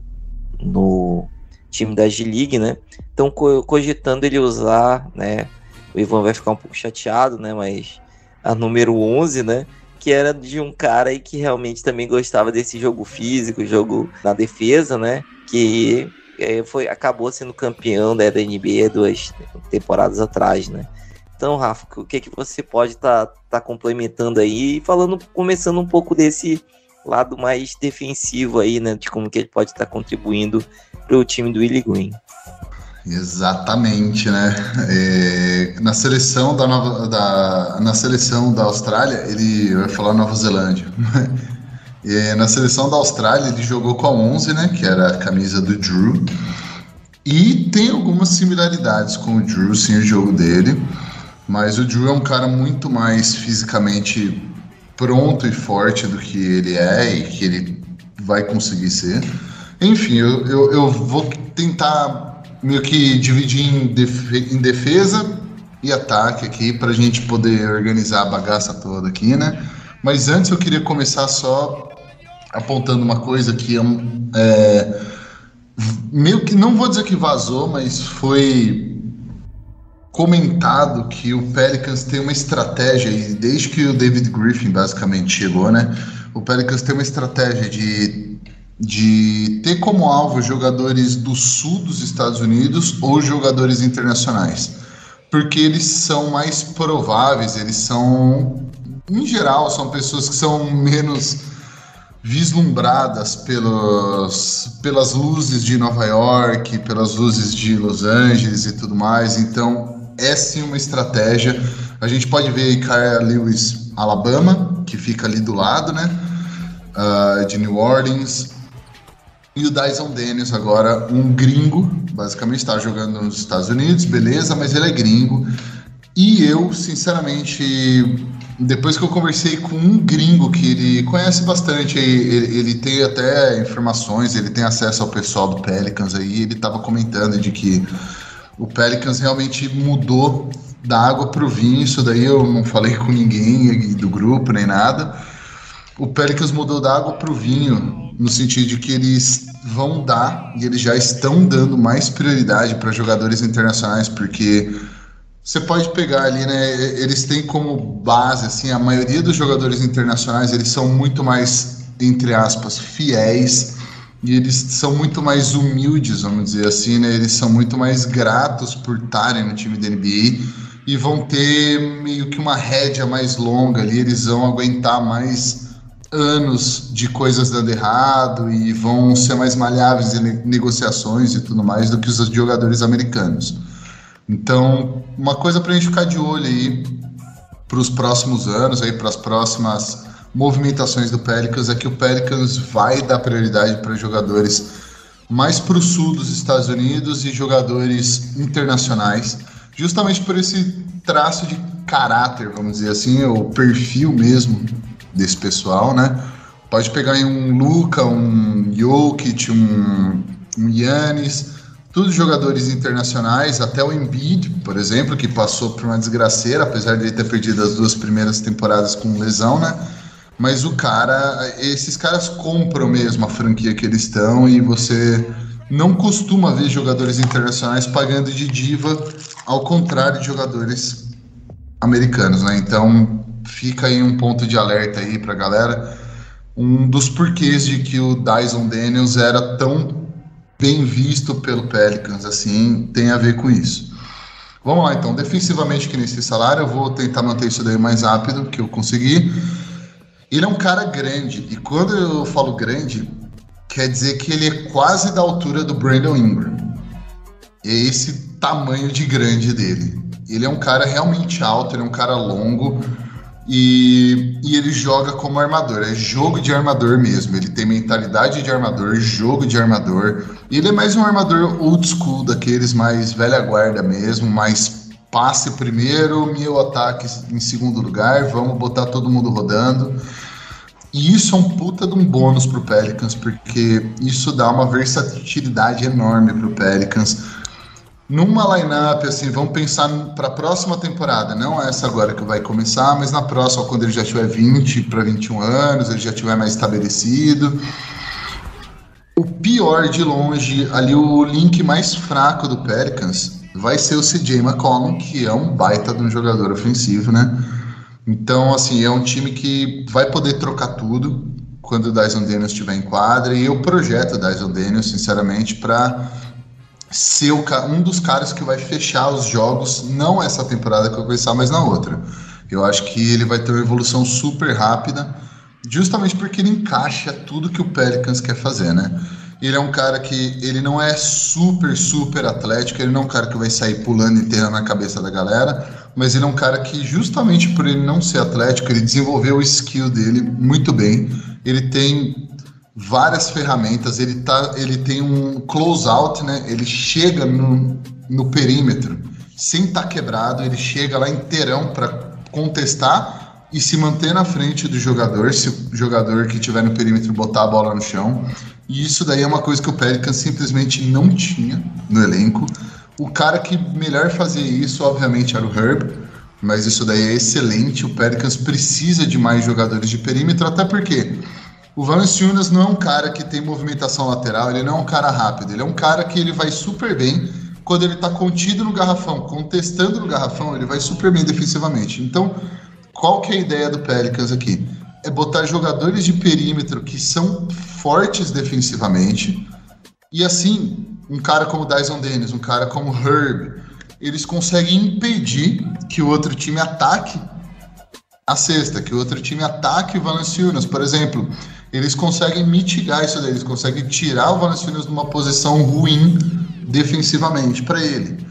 no time da G-League, né, então cogitando ele usar, né, o Ivan vai ficar um pouco chateado, né? Mas a número 11, né? Que era de um cara aí que realmente também gostava desse jogo físico, jogo na defesa, né? Que é, foi, acabou sendo campeão da NBA duas temporadas atrás, né? Então, Rafa, o que, que você pode estar tá, tá complementando aí, falando, começando um pouco desse lado mais defensivo aí, né? De como que ele pode estar tá contribuindo para o time do Willie Green. Exatamente, né? É, na seleção da, Nova, da na seleção da Austrália, ele vai falar Nova Zelândia. É, na seleção da Austrália, ele jogou com a 11, né? Que era a camisa do Drew. E tem algumas similaridades com o Drew, sim, o jogo dele. Mas o Drew é um cara muito mais fisicamente pronto e forte do que ele é e que ele vai conseguir ser. Enfim, eu, eu, eu vou tentar meio que dividir em, em defesa e ataque aqui para a gente poder organizar a bagaça toda aqui, né? Mas antes eu queria começar só apontando uma coisa que é meio que não vou dizer que vazou, mas foi comentado que o Pelicans tem uma estratégia e desde que o David Griffin basicamente chegou, né? O Pelicans tem uma estratégia de de ter como alvo jogadores do sul dos Estados Unidos ou jogadores internacionais, porque eles são mais prováveis, eles são, em geral, são pessoas que são menos vislumbradas pelos, pelas luzes de Nova York, pelas luzes de Los Angeles e tudo mais. Então, é sim uma estratégia. A gente pode ver aí Kyle Lewis, Alabama, que fica ali do lado, né? Uh, de New Orleans. E o Dyson Daniels agora, um gringo, basicamente está jogando nos Estados Unidos, beleza, mas ele é gringo. E eu, sinceramente, depois que eu conversei com um gringo que ele conhece bastante, ele, ele tem até informações, ele tem acesso ao pessoal do Pelicans aí, ele estava comentando de que o Pelicans realmente mudou da água para o vinho, isso daí eu não falei com ninguém do grupo nem nada. O Pelicans mudou da água para o vinho no sentido de que eles vão dar e eles já estão dando mais prioridade para jogadores internacionais, porque você pode pegar ali, né? Eles têm como base, assim, a maioria dos jogadores internacionais eles são muito mais, entre aspas, fiéis e eles são muito mais humildes, vamos dizer assim, né? Eles são muito mais gratos por estarem no time da NBA e vão ter meio que uma rédea mais longa ali, eles vão aguentar mais anos de coisas dando errado e vão ser mais malháveis em negociações e tudo mais do que os jogadores americanos. Então, uma coisa para a gente ficar de olho aí para os próximos anos, aí para as próximas movimentações do Pelicans é que o Pelicans vai dar prioridade para jogadores mais para o sul dos Estados Unidos e jogadores internacionais, justamente por esse traço de caráter, vamos dizer assim, o perfil mesmo desse pessoal, né? Pode pegar em um Luca, um Jokic, um, um Yannis, todos jogadores internacionais, até o Embiid, por exemplo, que passou por uma desgraceira, apesar de ele ter perdido as duas primeiras temporadas com lesão, né? Mas o cara, esses caras compram mesmo a franquia que eles estão e você não costuma ver jogadores internacionais pagando de diva, ao contrário de jogadores americanos, né? Então fica aí um ponto de alerta aí pra galera. Um dos porquês de que o Dyson Daniels era tão bem visto pelo Pelicans, assim, tem a ver com isso. Vamos lá então, defensivamente que nesse salário, eu vou tentar manter isso daí mais rápido que eu conseguir. Ele é um cara grande, e quando eu falo grande, quer dizer que ele é quase da altura do Brandon Ingram. É esse tamanho de grande dele. Ele é um cara realmente alto, ele é um cara longo e, e ele joga como armador. É jogo de armador mesmo. Ele tem mentalidade de armador, jogo de armador. E ele é mais um armador old school, daqueles mais velha guarda mesmo, mais passe primeiro, meu ataque em segundo lugar, vamos botar todo mundo rodando. E isso é um puta de um bônus pro Pelicans, porque isso dá uma versatilidade enorme pro Pelicans. Numa lineup, assim, vamos pensar para a próxima temporada, não essa agora que vai começar, mas na próxima, quando ele já tiver 20 para 21 anos, ele já tiver mais estabelecido. O pior de longe, ali o link mais fraco do Pelicans vai ser o CJ McCollum, que é um baita de um jogador ofensivo, né? Então, assim, é um time que vai poder trocar tudo quando o Dyson Daniels estiver em quadra. E eu projeto o Dyson Daniels, sinceramente, para ser um dos caras que vai fechar os jogos, não essa temporada que eu começar, mas na outra. Eu acho que ele vai ter uma evolução super rápida, justamente porque ele encaixa tudo que o Pelicans quer fazer, né? Ele é um cara que ele não é super, super atlético, ele não é um cara que vai sair pulando inteiro na cabeça da galera, mas ele é um cara que, justamente por ele não ser atlético, ele desenvolveu o skill dele muito bem. Ele tem várias ferramentas, ele, tá, ele tem um close-out, né? Ele chega no, no perímetro sem estar tá quebrado, ele chega lá inteirão para contestar e se manter na frente do jogador, se o jogador que estiver no perímetro botar a bola no chão. E isso daí é uma coisa que o Pelicans simplesmente não tinha no elenco. O cara que melhor fazia isso, obviamente, era o Herb, mas isso daí é excelente. O Pelicans precisa de mais jogadores de perímetro, até porque o Valanciunas não é um cara que tem movimentação lateral, ele não é um cara rápido, ele é um cara que ele vai super bem quando ele está contido no garrafão, contestando no garrafão, ele vai super bem defensivamente. Então, qual que é a ideia do Pelicans aqui? É botar jogadores de perímetro que são fortes defensivamente, e assim, um cara como Dyson Dennis, um cara como Herb, eles conseguem impedir que o outro time ataque a cesta, que o outro time ataque o Valanciunas. Por exemplo, eles conseguem mitigar isso daí, eles conseguem tirar o Valanciunas numa posição ruim defensivamente para ele.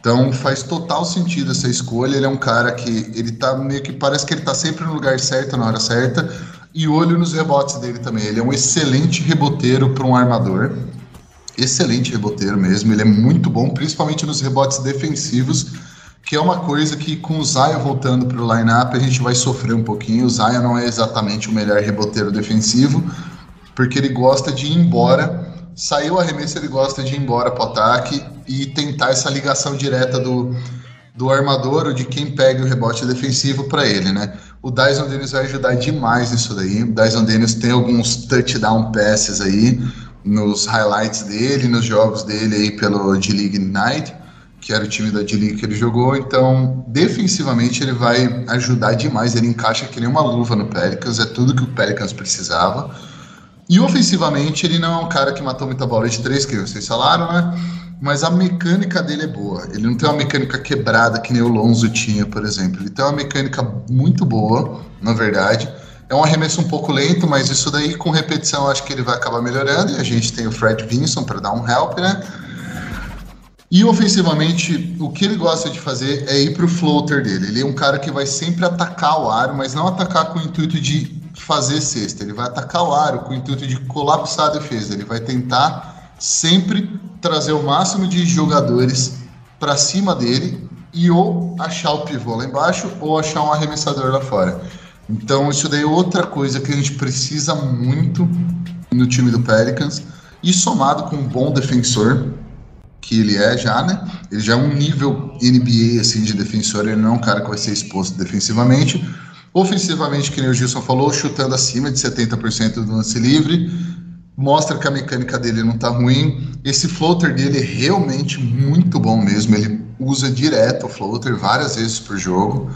Então faz total sentido essa escolha. Ele é um cara que ele tá meio que parece que ele tá sempre no lugar certo na hora certa e olho nos rebotes dele também. Ele é um excelente reboteiro para um armador. Excelente reboteiro mesmo, ele é muito bom, principalmente nos rebotes defensivos que é uma coisa que com o Zion voltando para o line-up a gente vai sofrer um pouquinho. O Zion não é exatamente o melhor reboteiro defensivo, porque ele gosta de ir embora. Saiu o arremesso, ele gosta de ir embora para o ataque e tentar essa ligação direta do, do armador ou de quem pega o rebote defensivo para ele, né? O Dyson Dennis vai ajudar demais nisso daí. O Dyson Dennis tem alguns touchdown passes aí nos highlights dele, nos jogos dele aí pelo D-League Night que era o time da D-League que ele jogou, então defensivamente ele vai ajudar demais, ele encaixa que nem uma luva no Pelicans, é tudo que o Pelicans precisava. E ofensivamente ele não é um cara que matou muita bola de três, que vocês falaram, né? Mas a mecânica dele é boa. Ele não tem uma mecânica quebrada que nem o Lonzo tinha, por exemplo. Ele tem uma mecânica muito boa, na verdade. É um arremesso um pouco lento, mas isso daí com repetição acho que ele vai acabar melhorando. E a gente tem o Fred Vinson para dar um help, né? E ofensivamente, o que ele gosta de fazer é ir para o floater dele. Ele é um cara que vai sempre atacar o aro, mas não atacar com o intuito de fazer cesta, ele vai atacar o aro com o intuito de colapsar a defesa, ele vai tentar sempre trazer o máximo de jogadores para cima dele e ou achar o pivô lá embaixo ou achar um arremessador lá fora. Então isso daí é outra coisa que a gente precisa muito no time do Pelicans e somado com um bom defensor que ele é já, né? Ele já é um nível NBA assim de defensor, ele não é um cara que vai ser exposto defensivamente. Ofensivamente, que nem o Gilson falou, chutando acima de 70% do lance livre, mostra que a mecânica dele não tá ruim. Esse floater dele é realmente muito bom mesmo, ele usa direto o floater várias vezes por jogo.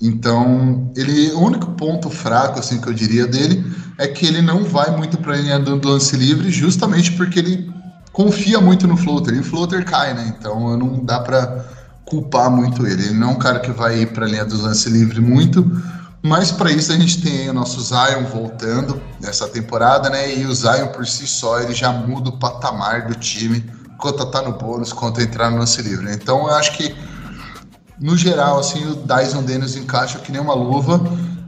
Então, ele, o único ponto fraco assim que eu diria dele é que ele não vai muito para a linha do lance livre, justamente porque ele confia muito no floater e o floater cai, né? Então, não dá para culpar muito ele. Ele não é um cara que vai ir para a linha do lance livre muito, mas para isso a gente tem o nosso Zion voltando nessa temporada, né? E o Zion por si só ele já muda o patamar do time quanto tá no bônus, quanto entrar no lance livre. Né? Então, eu acho que no geral, assim, o Dyson Dennis encaixa que nem uma luva.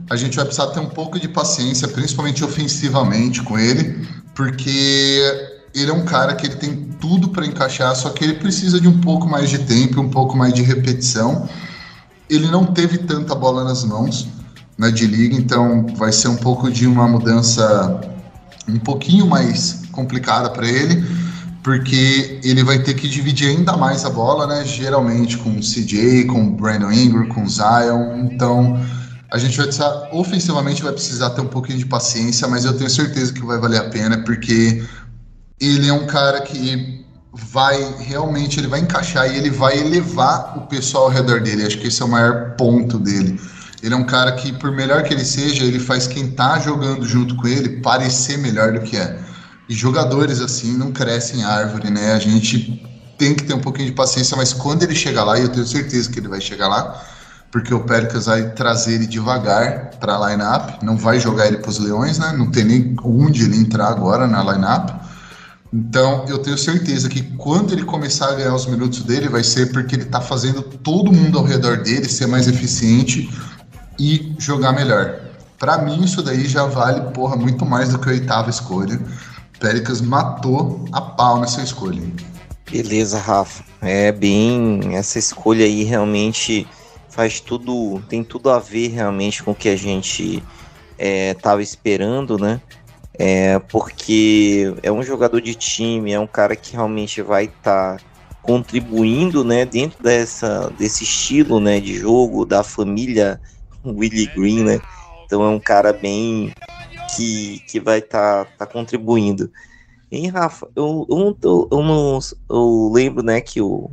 A gente vai precisar ter um pouco de paciência, principalmente ofensivamente com ele, porque ele é um cara que ele tem tudo para encaixar, só que ele precisa de um pouco mais de tempo, um pouco mais de repetição. Ele não teve tanta bola nas mãos na né, liga, então vai ser um pouco de uma mudança um pouquinho mais complicada para ele porque ele vai ter que dividir ainda mais a bola, né? Geralmente com o CJ, com o Brandon Ingram, com o Zion. Então a gente vai precisar, ofensivamente, vai precisar ter um pouquinho de paciência, mas eu tenho certeza que vai valer a pena, porque ele é um cara que vai realmente ele vai encaixar e ele vai elevar o pessoal ao redor dele. Acho que esse é o maior ponto dele. Ele é um cara que, por melhor que ele seja, ele faz quem tá jogando junto com ele parecer melhor do que é. E jogadores assim não crescem árvore, né? A gente tem que ter um pouquinho de paciência, mas quando ele chegar lá, e eu tenho certeza que ele vai chegar lá, porque o Pelicans vai trazer ele devagar para a lineup, não vai jogar ele para os Leões, né? Não tem nem onde ele entrar agora na lineup. Então, eu tenho certeza que quando ele começar a ganhar os minutos dele, vai ser porque ele está fazendo todo mundo ao redor dele ser mais eficiente e jogar melhor. Para mim, isso daí já vale, porra, muito mais do que a oitava escolha. Péricas matou a pau nessa escolha. Beleza, Rafa. É bem. Essa escolha aí realmente faz tudo. Tem tudo a ver realmente com o que a gente estava é, esperando, né? É, porque é um jogador de time, é um cara que realmente vai estar tá contribuindo, né, dentro dessa, desse estilo, né, de jogo da família Willie Green, né? Então é um cara bem que, que vai estar tá, tá contribuindo. Hein, Rafa? Eu, eu, eu, eu, não, eu lembro, né, que o,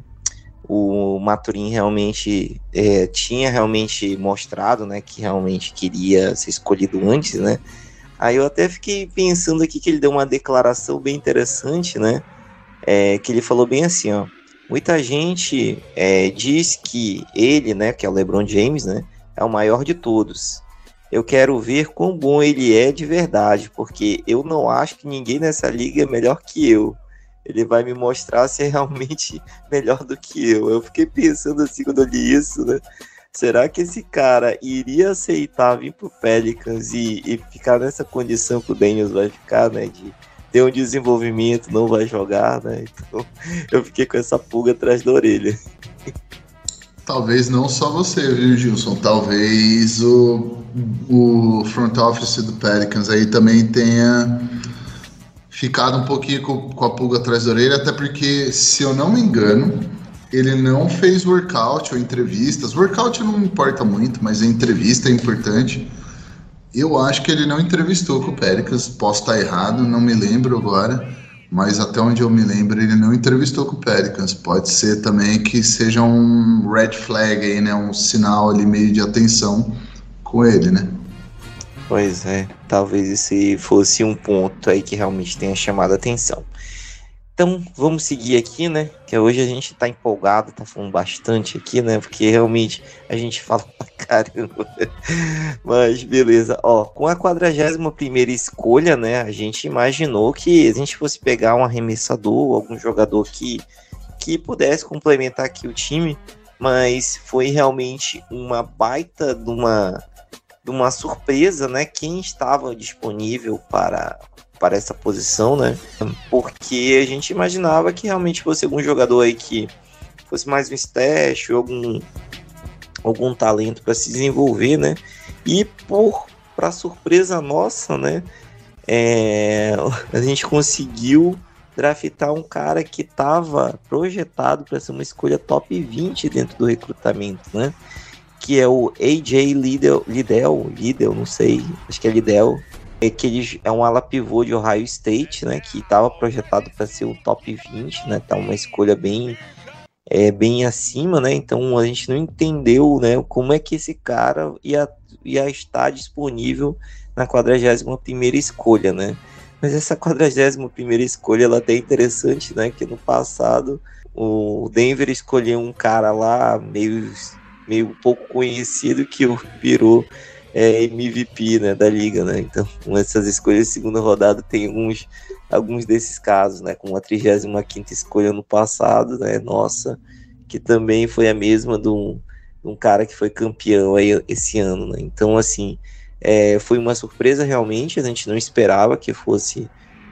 o Maturin realmente é, tinha realmente mostrado, né, que realmente queria ser escolhido antes, né? Aí eu até fiquei pensando aqui que ele deu uma declaração bem interessante, né? É, que ele falou bem assim, ó. Muita gente é, diz que ele, né, que é o LeBron James, né, é o maior de todos eu quero ver quão bom ele é de verdade, porque eu não acho que ninguém nessa liga é melhor que eu. Ele vai me mostrar se é realmente melhor do que eu. Eu fiquei pensando assim quando eu li isso, né? Será que esse cara iria aceitar vir pro Pelicans e, e ficar nessa condição que o Daniels vai ficar, né? De ter um desenvolvimento, não vai jogar, né? Então eu fiquei com essa pulga atrás da orelha. Talvez não só você, viu, Gilson? Talvez o, o front office do Pelicans aí também tenha ficado um pouquinho com, com, a pulga atrás da orelha, até porque, se eu não me engano, ele não fez workout ou entrevistas. Workout não importa muito, mas a entrevista é importante. Eu acho que ele não entrevistou com o Pelicans, posso estar errado, não me lembro agora mas até onde eu me lembro, ele não entrevistou com o Pelicans. Pode ser também que seja um red flag aí, né? Um sinal ali meio de atenção com ele, né? Pois é, talvez esse fosse um ponto aí que realmente tenha chamado a atenção. Então, vamos seguir aqui, né? Que hoje a gente tá empolgado, tá falando bastante aqui, né? Porque realmente a gente fala pra caramba. Mas beleza, ó, com a 41 primeira escolha, né? A gente imaginou que a gente fosse pegar um arremessador, algum jogador que, que pudesse complementar aqui o time, mas foi realmente uma baita de uma de uma surpresa, né? Quem estava disponível para, para essa posição, né? Porque a gente imaginava que realmente fosse algum jogador aí que fosse mais um stash, algum, algum talento para se desenvolver, né? E por para surpresa nossa, né? É, a gente conseguiu draftar um cara que estava projetado para ser uma escolha top 20 dentro do recrutamento, né? Que é o AJ Liddell, Liddell, Liddell não sei, acho que é Liddell, é que ele é um ala pivô de Ohio State, né? Que estava projetado para ser o top 20, né? Tá uma escolha bem é, bem acima, né? Então a gente não entendeu, né? Como é que esse cara ia, ia estar disponível na 41 primeira escolha, né? Mas essa 41 primeira escolha ela é até interessante, né? Que no passado o Denver escolheu um cara lá meio, meio pouco conhecido que virou é, MVP né, da liga, né? Então, essas escolhas de segunda rodada tem alguns, alguns desses casos, né? Com a 35 escolha no passado, né? Nossa, que também foi a mesma de um, de um cara que foi campeão aí esse ano, né? Então, assim, é, foi uma surpresa realmente, a gente não esperava que fosse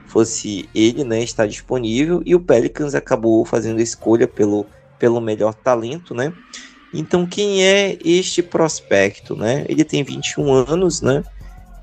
fosse ele, né, estar disponível e o Pelicans acabou fazendo a escolha pelo, pelo melhor talento, né? Então quem é este prospecto, né? Ele tem 21 anos, né?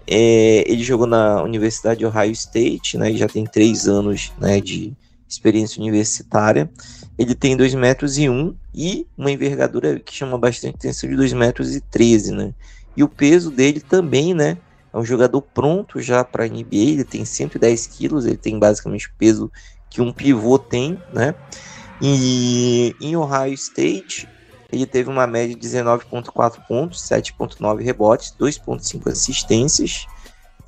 É, ele jogou na Universidade de Ohio State, né? Já tem três anos, né, de experiência universitária. Ele tem 2 metros e 1 um, e uma envergadura que chama bastante atenção de 2 metros e 13, né? E o peso dele também, né? É um jogador pronto já para NBA. Ele tem 110 quilos, ele tem basicamente o peso que um pivô tem, né? E em Ohio State, ele teve uma média de 19,4 pontos, 7,9 rebotes, 2,5 assistências,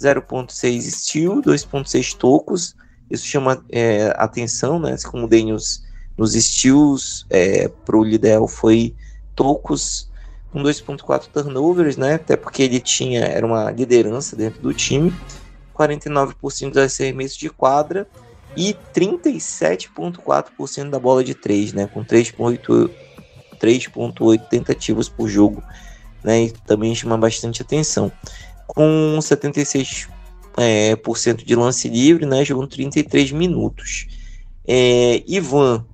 0,6 steal, 2,6 tocos. Isso chama é, atenção, né? Como o Daniels nos steals é, para o Lidl foi tocos com 2.4 turnovers, né? Até porque ele tinha era uma liderança dentro do time, 49% dos arremessos de quadra e 37.4% da bola de 3, né? Com 3.8 3.8 tentativas por jogo, né? E também chama bastante atenção. Com 76% é, por cento de lance livre, né? Jogando 33 minutos. É, Ivan,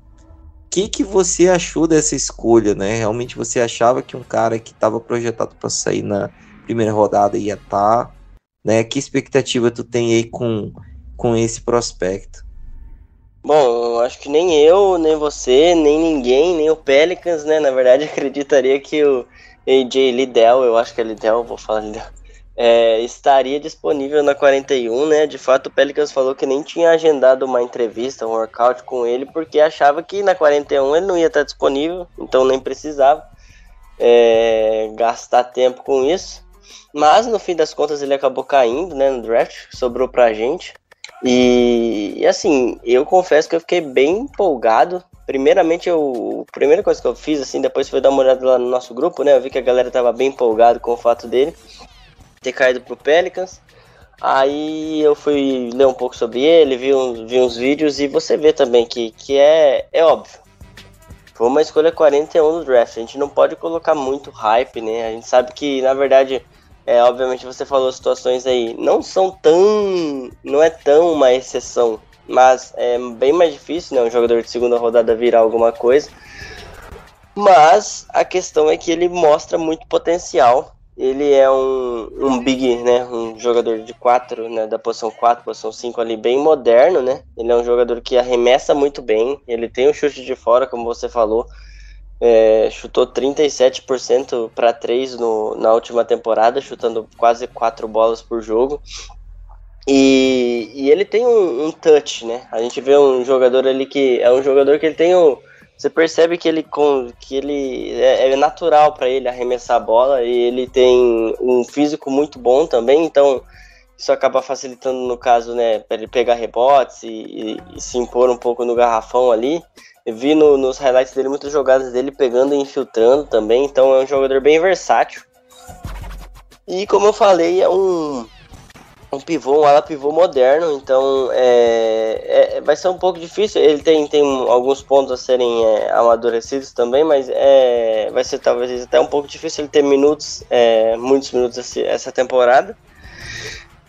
que, que você achou dessa escolha, né? Realmente você achava que um cara que estava projetado para sair na primeira rodada ia estar, tá, né? Que expectativa tu tem aí com, com esse prospecto? Bom, acho que nem eu, nem você, nem ninguém, nem o Pelicans, né? Na verdade, acreditaria que o AJ Liddell, eu acho que é Liddell, vou falar Liddell, é, estaria disponível na 41, né? De fato, o Pelicans falou que nem tinha agendado uma entrevista, um workout com ele, porque achava que na 41 ele não ia estar disponível, então nem precisava é, gastar tempo com isso. Mas no fim das contas ele acabou caindo, né? No draft, sobrou pra gente. E, assim, eu confesso que eu fiquei bem empolgado. Primeiramente, eu, a primeira coisa que eu fiz, assim, depois foi dar uma olhada lá no nosso grupo, né? Eu vi que a galera tava bem empolgado com o fato dele ter caído pro Pelicans. Aí eu fui ler um pouco sobre ele, vi uns, vi uns vídeos e você vê também que, que é, é óbvio. Foi uma escolha 41 do draft. A gente não pode colocar muito hype, né? A gente sabe que, na verdade, é, obviamente você falou situações aí, não são tão. não é tão uma exceção, mas é bem mais difícil, né? Um jogador de segunda rodada virar alguma coisa. Mas a questão é que ele mostra muito potencial ele é um, um big, né, um jogador de 4, né, da posição 4, posição 5 ali, bem moderno, né, ele é um jogador que arremessa muito bem, ele tem um chute de fora, como você falou, é, chutou 37% para 3 no, na última temporada, chutando quase 4 bolas por jogo, e, e ele tem um, um, touch, né, a gente vê um jogador ali que é um jogador que ele tem um você percebe que ele, que ele é, é natural para ele arremessar a bola e ele tem um físico muito bom também, então isso acaba facilitando no caso, né, para ele pegar rebotes e, e, e, se impor um pouco no garrafão ali. Vi no, nos highlights dele muitas jogadas dele pegando e infiltrando também, então é um jogador bem versátil. E como eu falei, é um um pivô, um ala pivô moderno, então é, é, vai ser um pouco difícil. Ele tem, tem alguns pontos a serem é, amadurecidos também, mas é, vai ser talvez até um pouco difícil ele ter minutos, é, muitos minutos esse, essa temporada.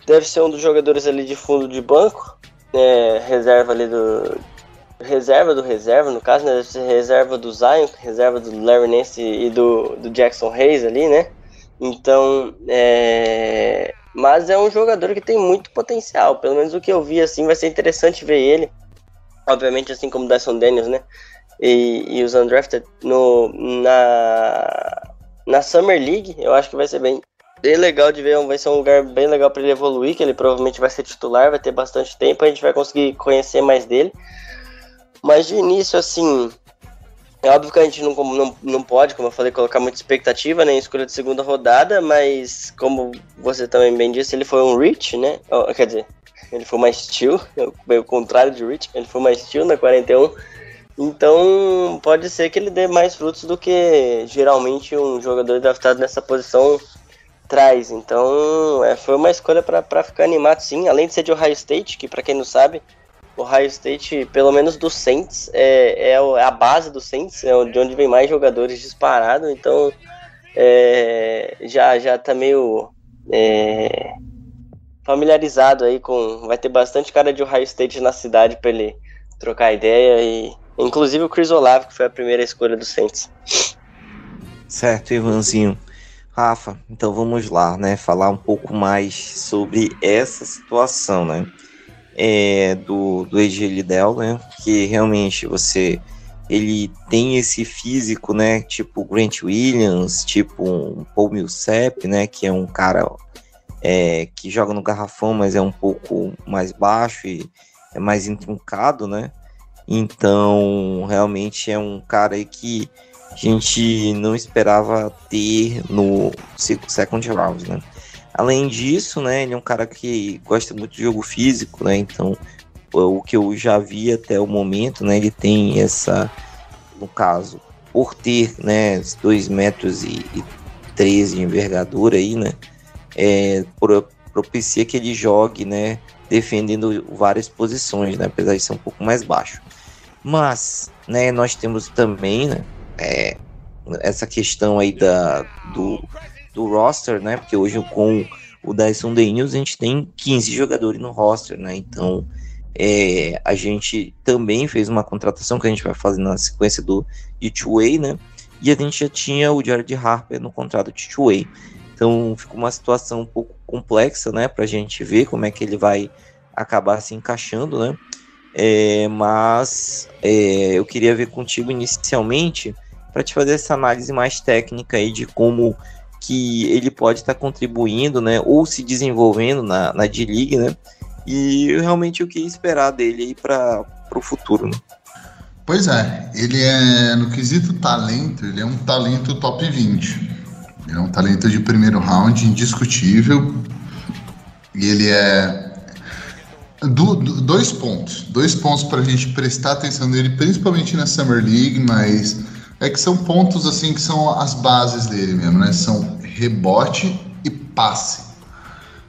Deve ser um dos jogadores ali de fundo de banco, é, reserva ali do. Reserva do reserva, no caso, né? Deve ser reserva do Zion, reserva do Larry Nance e do, do Jackson Hayes ali, né? Então, é, mas é um jogador que tem muito potencial. Pelo menos o que eu vi, assim, vai ser interessante ver ele. Obviamente, assim como o Dyson Daniels, né? E, e os undrafted no, na, na Summer League, eu acho que vai ser bem, bem legal de ver. Vai ser um lugar bem legal para ele evoluir, que ele provavelmente vai ser titular, vai ter bastante tempo, a gente vai conseguir conhecer mais dele. Mas de início, assim, é óbvio que a gente não, não, não pode, como eu falei, colocar muita expectativa né, em escolha de segunda rodada, mas como você também bem disse, ele foi um reach, né? Quer dizer, ele foi mais steel, o contrário de reach, ele foi mais steel na 41. Então pode ser que ele dê mais frutos do que geralmente um jogador draftado nessa posição traz. Então é, foi uma escolha para ficar animado sim, além de ser de Ohio State, que para quem não sabe, Ohio State, pelo menos do Saints, é, é, é a base do Saints, é de onde vem mais jogadores disparados, então é, já, já tá meio é, familiarizado aí com. Vai ter bastante cara de Ohio State na cidade para ele trocar ideia e. Inclusive o Chris Olave, que foi a primeira escolha do Saints. Certo, Ivanzinho. Rafa, então vamos lá, né? Falar um pouco mais sobre essa situação, né? É, do, do AJ Liddell, né? Que realmente você ele tem esse físico, né? Tipo Grant Williams, tipo um Paul Millsap, né? Que é um cara é, que joga no garrafão, mas é um pouco mais baixo e é mais intrincado, né? Então, realmente é um cara que a gente não esperava ter no second round, né? Além disso, né, ele é um cara que gosta muito de jogo físico, né? Então, o que eu já vi até o momento, né, ele tem essa, no caso, por ter, né, 2 metros e, e 13 de envergadura aí, né, é, propicia que ele jogue, né, defendendo várias posições, né, apesar de ser um pouco mais baixo. Mas, né, nós temos também, né, é, essa questão aí da, do, do roster, né? Porque hoje com o Dyson Daniels a gente tem 15 jogadores no roster, né? Então é, a gente também fez uma contratação que a gente vai fazer na sequência do de né? E a gente já tinha o Jared Harper no contrato de two-way. Então ficou uma situação um pouco complexa, né? Para a gente ver como é que ele vai acabar se encaixando, né? É, mas é, eu queria ver contigo inicialmente para te fazer essa análise mais técnica aí de como que ele pode estar tá contribuindo, né, ou se desenvolvendo na, na D-League, né, e realmente o que esperar dele aí para o futuro, né. Pois é, ele é, no quesito talento, ele é um talento top 20. Ele é um talento de primeiro round, indiscutível. E ele é. Do, do, dois pontos. Dois pontos para a gente prestar atenção nele, principalmente na Summer League, mas é que são pontos assim que são as bases dele mesmo, né? São rebote e passe.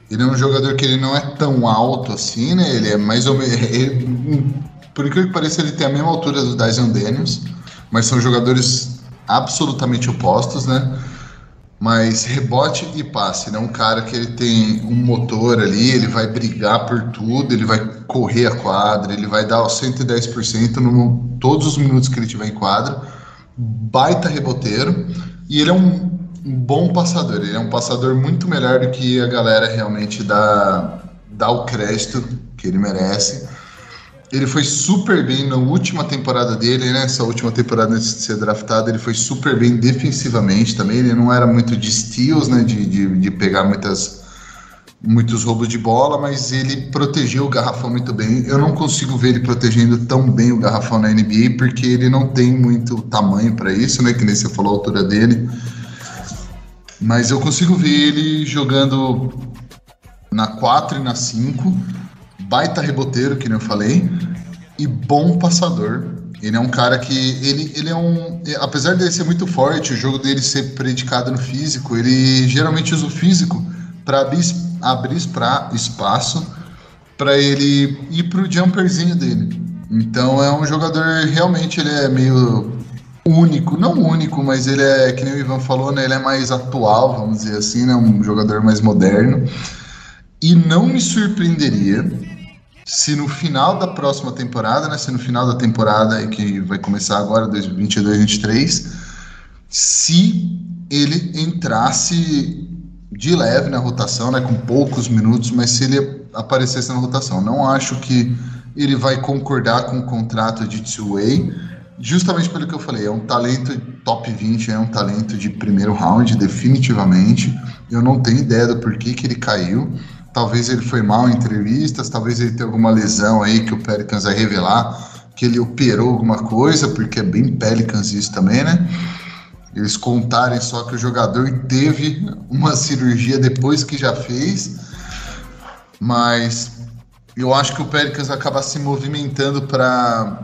Ele é um jogador que ele não é tão alto assim, né? Ele é mais ou menos. por incrível que pareça, ele tem a mesma altura do Dyson Daniels, mas são jogadores absolutamente opostos, né? Mas rebote e passe, ele é um cara que ele tem um motor ali, ele vai brigar por tudo, ele vai correr a quadra, ele vai dar os 110% no todos os minutos que ele tiver em quadra baita reboteiro e ele é um, bom passador. Ele é um passador muito melhor do que a galera realmente dá, dá o crédito que ele merece. Ele foi super bem na última temporada dele, né? Essa última temporada antes de ser draftado, ele foi super bem defensivamente também. Ele não era muito de steals, né? De, de, de pegar muitas muitos roubos de bola, mas ele protegeu o garrafão muito bem. Eu não consigo ver ele protegendo tão bem o garrafão na NBA, porque ele não tem muito tamanho para isso, né? Que nem você falou a altura dele. Mas eu consigo ver ele jogando na 4 e na 5, baita reboteiro, que nem eu falei, e bom passador. Ele é um cara que ele, ele é um, apesar dele ser muito forte, o jogo dele ser predicado no físico, ele geralmente usa o físico para abrir abrir espaço para ele ir pro jumperzinho dele. Então é um jogador realmente ele é meio único, não único, mas ele é, que nem o Ivan falou, né, ele é mais atual, vamos dizer assim, né, um jogador mais moderno. E não me surpreenderia se no final da próxima temporada, né, se no final da temporada que vai começar agora, 2022-2023, se ele entrasse de leve na rotação, né, com poucos minutos, mas se ele aparecesse na rotação. Não acho que ele vai concordar com o contrato de two-way, justamente pelo que eu falei, é um talento top 20, é um talento de primeiro round, definitivamente. Eu não tenho ideia do porquê que ele caiu. Talvez ele foi mal em entrevistas, talvez ele tenha alguma lesão aí que o Pelicans vai revelar, que ele operou alguma coisa, porque é bem Pelicans isso também, né? Eles contarem só que o jogador teve uma cirurgia depois que já fez, mas eu acho que o Pelicans acaba se movimentando para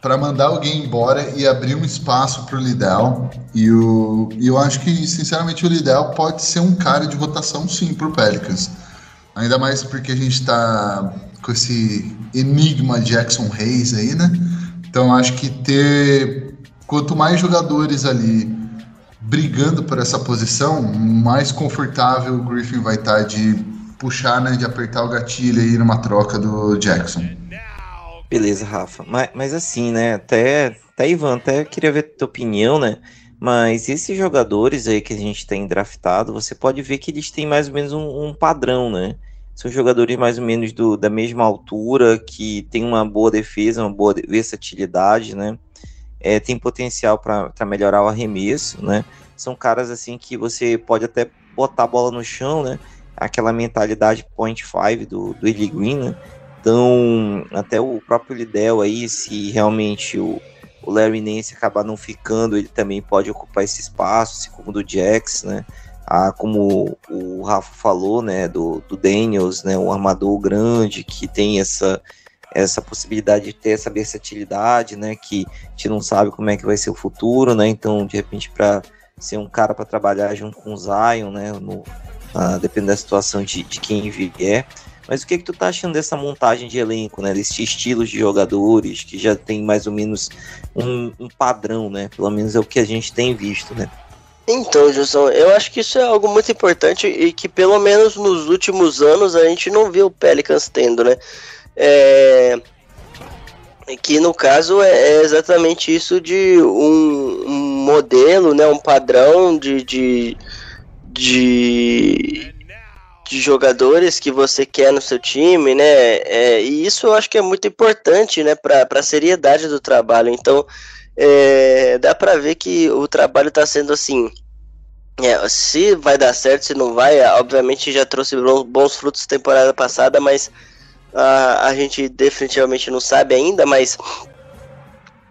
para mandar alguém embora e abrir um espaço para o Lidl. E, o, eu acho que, sinceramente, o Lidl pode ser um cara de rotação sim para o Pelicans. Ainda mais porque a gente está com esse enigma Jackson Reis aí, né? Então acho que ter quanto mais jogadores ali brigando por essa posição, mais confortável o Griffin vai estar tá de puxar, né, de apertar o gatilho aí numa troca do Jackson. Beleza, Rafa. Mas, mas assim, né? Até, até Ivan, até queria ver a tua opinião, né? Mas esses jogadores aí que a gente tem draftado, você pode ver que eles têm mais ou menos um, um padrão, né? São jogadores mais ou menos do, da mesma altura, que tem uma boa defesa, uma boa versatilidade, né? É, tem potencial para melhorar o arremesso, né? São caras assim que você pode até botar a bola no chão, né? Aquela mentalidade point five do, do Eli Green, né? Então, até o próprio Lidel aí, se realmente o, o Larry Nance acabar não ficando, ele também pode ocupar esse espaço, assim como do Jax, né? Ah, como o Rafa falou, né, do, do Daniels, né, um armador grande que tem essa essa possibilidade de ter essa versatilidade, né, que a gente não sabe como é que vai ser o futuro, né, então de repente para ser um cara para trabalhar junto com o Zion, né, no, ah, dependendo da situação de, de quem vier, mas o que, que tu tá achando dessa montagem de elenco, né? Desses estilos de jogadores que já tem mais ou menos um, um padrão, né? Pelo menos é o que a gente tem visto, né? Então, Gilson, eu acho que isso é algo muito importante e que pelo menos nos últimos anos a gente não viu o Pelicans tendo, né? É... Que no caso é, é exatamente isso de um, um modelo, né? Um padrão de, de, de de jogadores que você quer no seu time, né? É, e isso eu acho que é muito importante, né, para a seriedade do trabalho. Então, é, dá para ver que o trabalho está sendo assim. É, se vai dar certo, se não vai, obviamente já trouxe bons frutos temporada passada, mas a, a gente definitivamente não sabe ainda, mas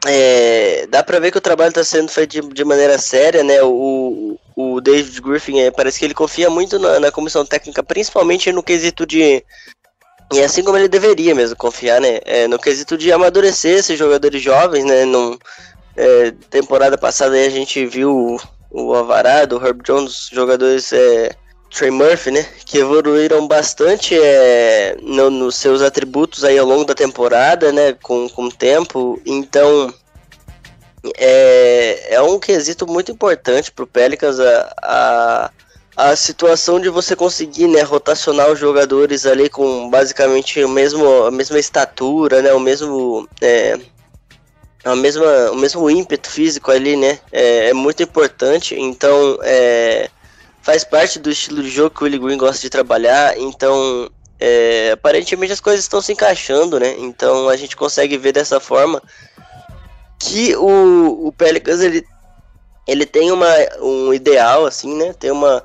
é, dá pra ver que o trabalho está sendo feito de, de, maneira séria, né? O, o David Griffin é, parece que ele confia muito na, na, comissão técnica, principalmente no quesito de. E assim como ele deveria mesmo confiar, né? É, no quesito de amadurecer esses jogadores jovens, né? Num, é, temporada passada a gente viu o, o Alvarado, o Herb Jones, jogadores. Trey Murphy, né? Que evoluíram bastante é, no, nos seus atributos aí ao longo da temporada, né? Com, com o tempo. Então, é, é um quesito muito importante para o Pelicans a, a, a, situação de você conseguir né, rotacionar os jogadores ali com basicamente o mesmo, a mesma estatura, né? O mesmo. É, a mesma, o mesmo ímpeto físico ali, né? É, é muito importante. Então, é, faz parte do estilo de jogo que o Willie Green gosta de trabalhar, então é, aparentemente as coisas estão se encaixando, né? Então a gente consegue ver dessa forma que o, o Pelicans ele, ele tem uma, um ideal, assim, né? Tem uma,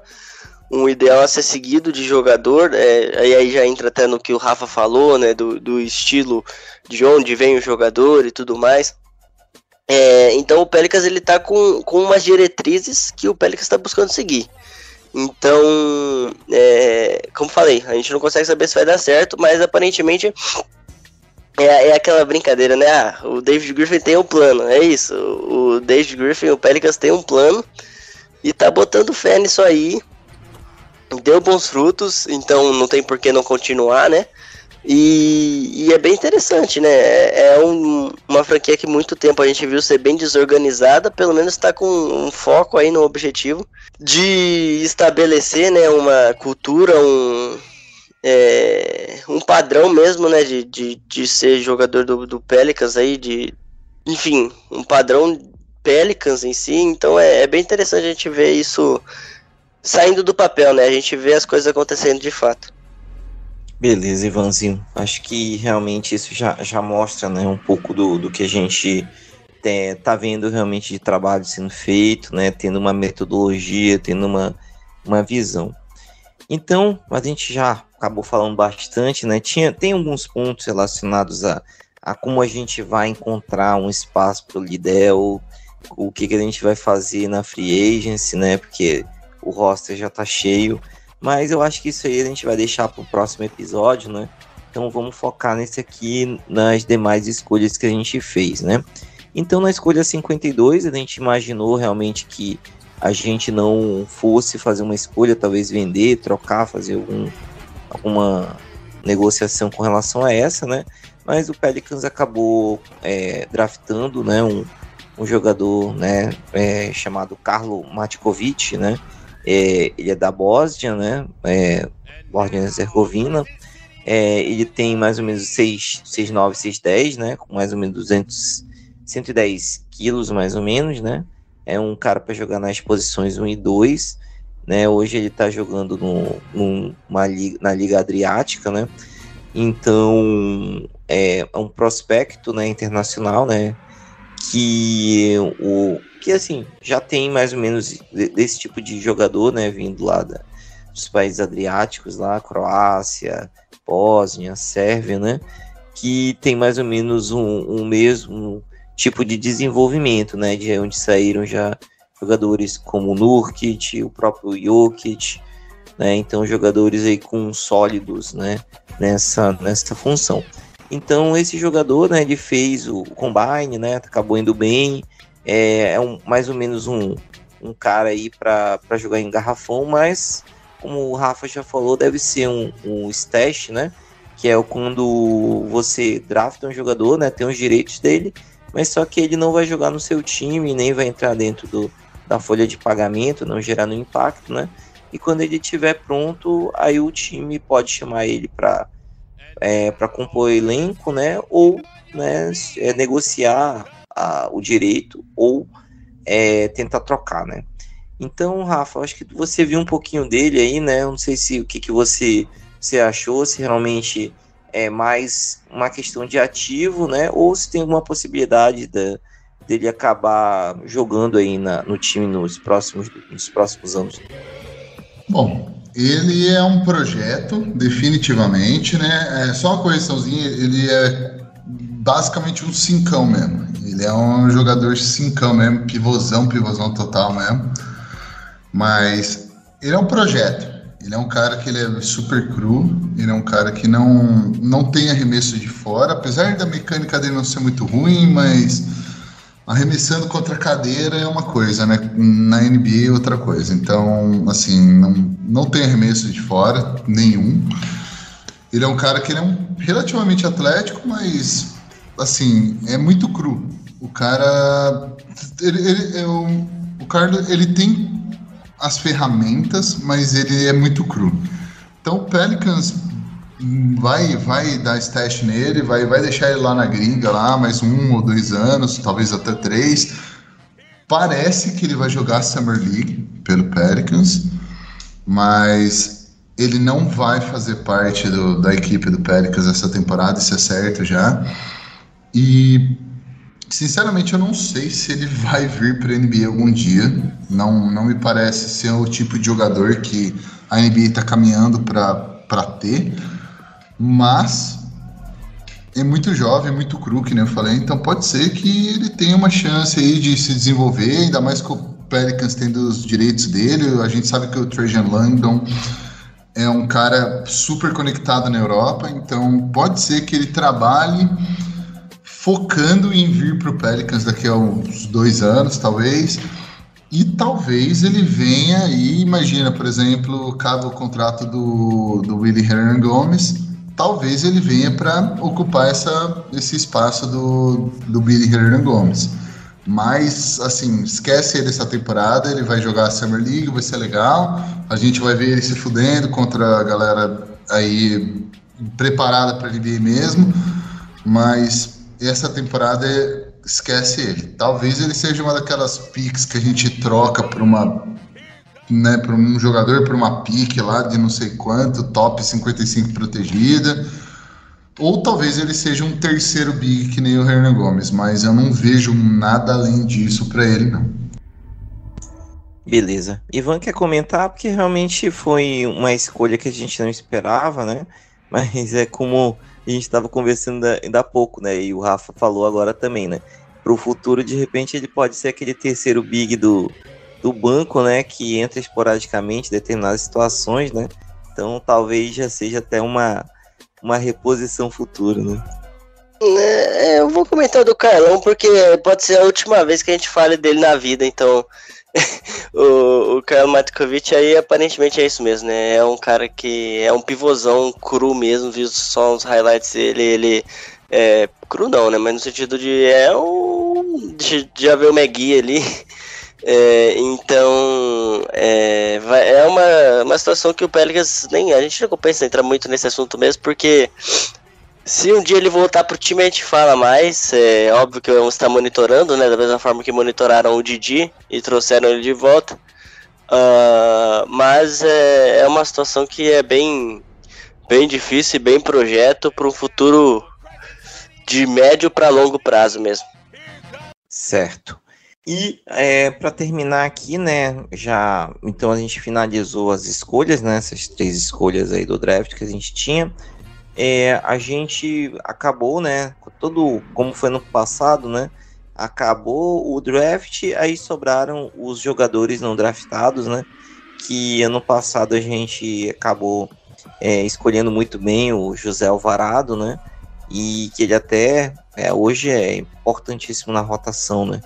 um ideal a ser seguido de jogador, é, aí já entra até no que o Rafa falou, né? Do, do estilo de onde vem o jogador e tudo mais. É, então o Pelicans ele tá com, com umas diretrizes que o Pelicans está buscando seguir. Então, é, como falei, a gente não consegue saber se vai dar certo, mas aparentemente é, é aquela brincadeira, né? Ah, o David Griffin tem um plano, é isso. O David Griffin, o Pelicans tem um plano e tá botando fé nisso aí. deu bons frutos, então não tem por que não continuar, né? E, e, é bem interessante, né? É, é um, uma franquia que muito tempo a gente viu ser bem desorganizada, pelo menos está com um foco aí no objetivo de estabelecer né, uma cultura, um, é, um padrão mesmo, né? De, de, de ser jogador do, do Pelicans aí, de. Enfim, um padrão Pelicans em si, então é, é bem interessante a gente ver isso saindo do papel, né? A gente vê as coisas acontecendo de fato. Beleza, Ivanzinho. Acho que realmente isso já, já mostra né, um pouco do, do que a gente é, tá vendo realmente de trabalho sendo feito, né? Tendo uma metodologia, tendo uma, uma visão. Então, a gente já acabou falando bastante, né? Tinha, tem alguns pontos relacionados a, a como a gente vai encontrar um espaço para o Lidel, o que, que a gente vai fazer na free agency, né? Porque o roster já está cheio. Mas eu acho que isso aí a gente vai deixar para o próximo episódio, né? Então vamos focar nesse aqui, nas demais escolhas que a gente fez, né? Então na escolha 52 a gente imaginou realmente que a gente não fosse fazer uma escolha, talvez vender, trocar, fazer algum, alguma negociação com relação a essa, né? Mas o Pelicans acabou é, draftando, né, um, um jogador, né, é, chamado Carlo Matkovic, né? É, ele é da Bósnia, né? É, Bósnia-Herzegovina. É, ele tem mais ou menos 6,9, 6,10, né? Com mais ou menos 200, 110 quilos, mais ou menos, né? É um cara para jogar nas posições 1 e 2. Né? Hoje ele está jogando no, liga, na Liga Adriática, né? Então é, é um prospecto né, internacional, né? Que o, que assim já tem mais ou menos desse tipo de jogador, né, vindo lá da, dos países adriáticos, lá Croácia, Bósnia, Sérvia, né, que tem mais ou menos um, um mesmo tipo de desenvolvimento, né, de onde saíram já jogadores como o Nurkic, o próprio Jokic, né, então jogadores aí com sólidos, né, nessa nessa função. Então esse jogador, né, ele fez o combine, né, acabou indo bem, é, é um, mais ou menos um, um cara aí para jogar em garrafão, mas como o Rafa já falou, deve ser um, um stash, né? Que é quando você drafta um jogador, né? Tem os direitos dele, mas só que ele não vai jogar no seu time, nem vai entrar dentro do, da folha de pagamento, não gerar nenhum impacto, né? E quando ele estiver pronto, aí o time pode chamar ele para é, para compor elenco, né? Ou né, é, negociar a, o direito ou é, tentar trocar, né? Então, Rafa, acho que você viu um pouquinho dele aí, né? Não sei se o que, que você, você achou, se realmente é mais uma questão de ativo, né? Ou se tem alguma possibilidade da, dele acabar jogando aí na, no time nos próximos, nos próximos anos. Bom, ele é um projeto, definitivamente, né? É só uma correçãozinha, ele é basicamente um cincão mesmo. Ele é um jogador cincão mesmo, pivôzão, pivôzão total mesmo. Mas ele é um projeto. Ele é um cara que ele é super cru, ele é um cara que não, não tem arremesso de fora, apesar da mecânica dele não ser muito ruim, mas arremessando contra a cadeira é uma coisa, né? Na NBA é outra coisa. Então, assim, não, não tem arremesso de fora nenhum. Ele é um cara que ele é um, relativamente atlético, mas assim, é muito cru. O cara. Ele, ele, é um, o cara ele tem as ferramentas, mas ele é muito cru. Então o Pelicans vai vai dar stash nele, vai, vai deixar ele lá na gringa lá mais um ou dois anos, talvez até três. Parece que ele vai jogar Summer League pelo Pelicans, mas ele não vai fazer parte do, da equipe do Pelicans essa temporada, isso é certo já. E sinceramente eu não sei se ele vai vir para a NBA algum dia. Não, não me parece ser o tipo de jogador que a NBA está caminhando para ter. Mas é muito jovem, muito cru, que nem eu falei. Então pode ser que ele tenha uma chance aí de se desenvolver, ainda mais com o Pelicans tendo os direitos dele. A gente sabe que o Trajan Langdon é um cara super conectado na Europa, então pode ser que ele trabalhe focando em vir para o Pelicans daqui a uns dois anos, talvez. E talvez ele venha e imagina, por exemplo, caso o contrato do, do Willie Hernan Gomes, talvez ele venha para ocupar essa, esse espaço do, do Billy Hernan Gomes. Mas, assim, esquece ele essa temporada, ele vai jogar a Summer League, vai ser legal. A gente vai ver ele se fudendo contra a galera aí preparada para NBA mesmo. Mas essa temporada esquece ele. Talvez ele seja uma daquelas picks que a gente troca por uma né, para um jogador por uma pique lá de não sei quanto, top 55 protegida. Ou talvez ele seja um terceiro big que nem o Hernan Gomes, mas eu não vejo nada além disso para ele não. Beleza. Ivan quer comentar porque realmente foi uma escolha que a gente não esperava, né? Mas é como a gente estava conversando ainda há pouco, né? E o Rafa falou agora também, né? Para o futuro, de repente, ele pode ser aquele terceiro big do, do banco, né? Que entra esporadicamente em determinadas situações, né? Então talvez já seja até uma, uma reposição futura, né? É, eu vou comentar do Carlão porque pode ser a última vez que a gente fale dele na vida, então o, o Karl Matkovic aí aparentemente é isso mesmo, né? É um cara que é um pivôzão cru mesmo, visto só uns highlights dele, ele é cru não, né? Mas no sentido de é um de, já ver o McGee ali. É, então é, vai, é uma, uma situação que o Pelicans nem a gente não compensa entrar muito nesse assunto mesmo, porque se um dia ele voltar pro time, a gente fala mais. É óbvio que vamos estar monitorando, né? Da mesma forma que monitoraram o Didi e trouxeram ele de volta. Uh, mas é, é, uma situação que é bem, bem difícil e bem projeto para um futuro de médio para longo prazo mesmo. Certo. E é, para terminar aqui, né, já então a gente finalizou as escolhas, né, essas três escolhas aí do draft que a gente tinha é, a gente acabou, né? Todo como foi no passado, né? Acabou o draft, aí sobraram os jogadores não draftados, né? Que ano passado a gente acabou é, escolhendo muito bem o José Alvarado, né? E que ele até é, hoje é importantíssimo na rotação, né?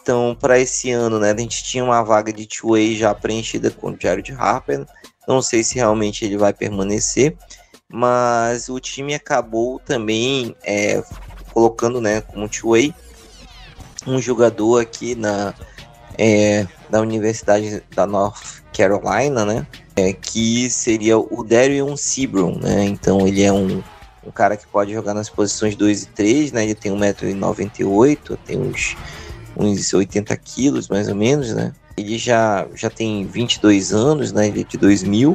Então, para esse ano, né, a gente tinha uma vaga de two-way já preenchida com o Jared Harper. Não sei se realmente ele vai permanecer mas o time acabou também é, colocando né, como two-way um jogador aqui na, é, da Universidade da North Carolina, né? É, que seria o Darion Sebron, né? Então ele é um, um cara que pode jogar nas posições 2 e 3, né? Ele tem 1,98m, tem uns, uns 80 quilos mais ou menos, né? Ele já, já tem 22 anos, né? Ele é de 2000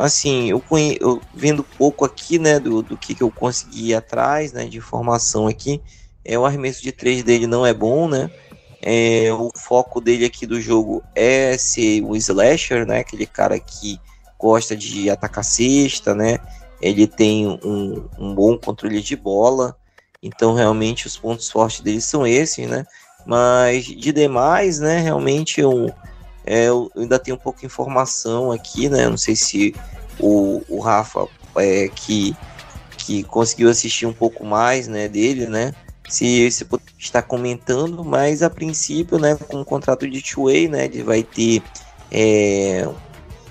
assim, eu, conhe... eu vendo pouco aqui, né, do, do que, que eu consegui atrás, né, de informação aqui, é o arremesso de três dele não é bom, né, é, o foco dele aqui do jogo é ser o slasher, né, aquele cara que gosta de atacar cesta, né, ele tem um, um bom controle de bola, então realmente os pontos fortes dele são esses, né, mas de demais, né, realmente eu é, eu ainda tenho um pouco de informação aqui, né? Não sei se o, o Rafa, é, que, que conseguiu assistir um pouco mais né, dele, né? Se você está comentando, mas a princípio, né, com o contrato de two-way, né, ele vai ter é,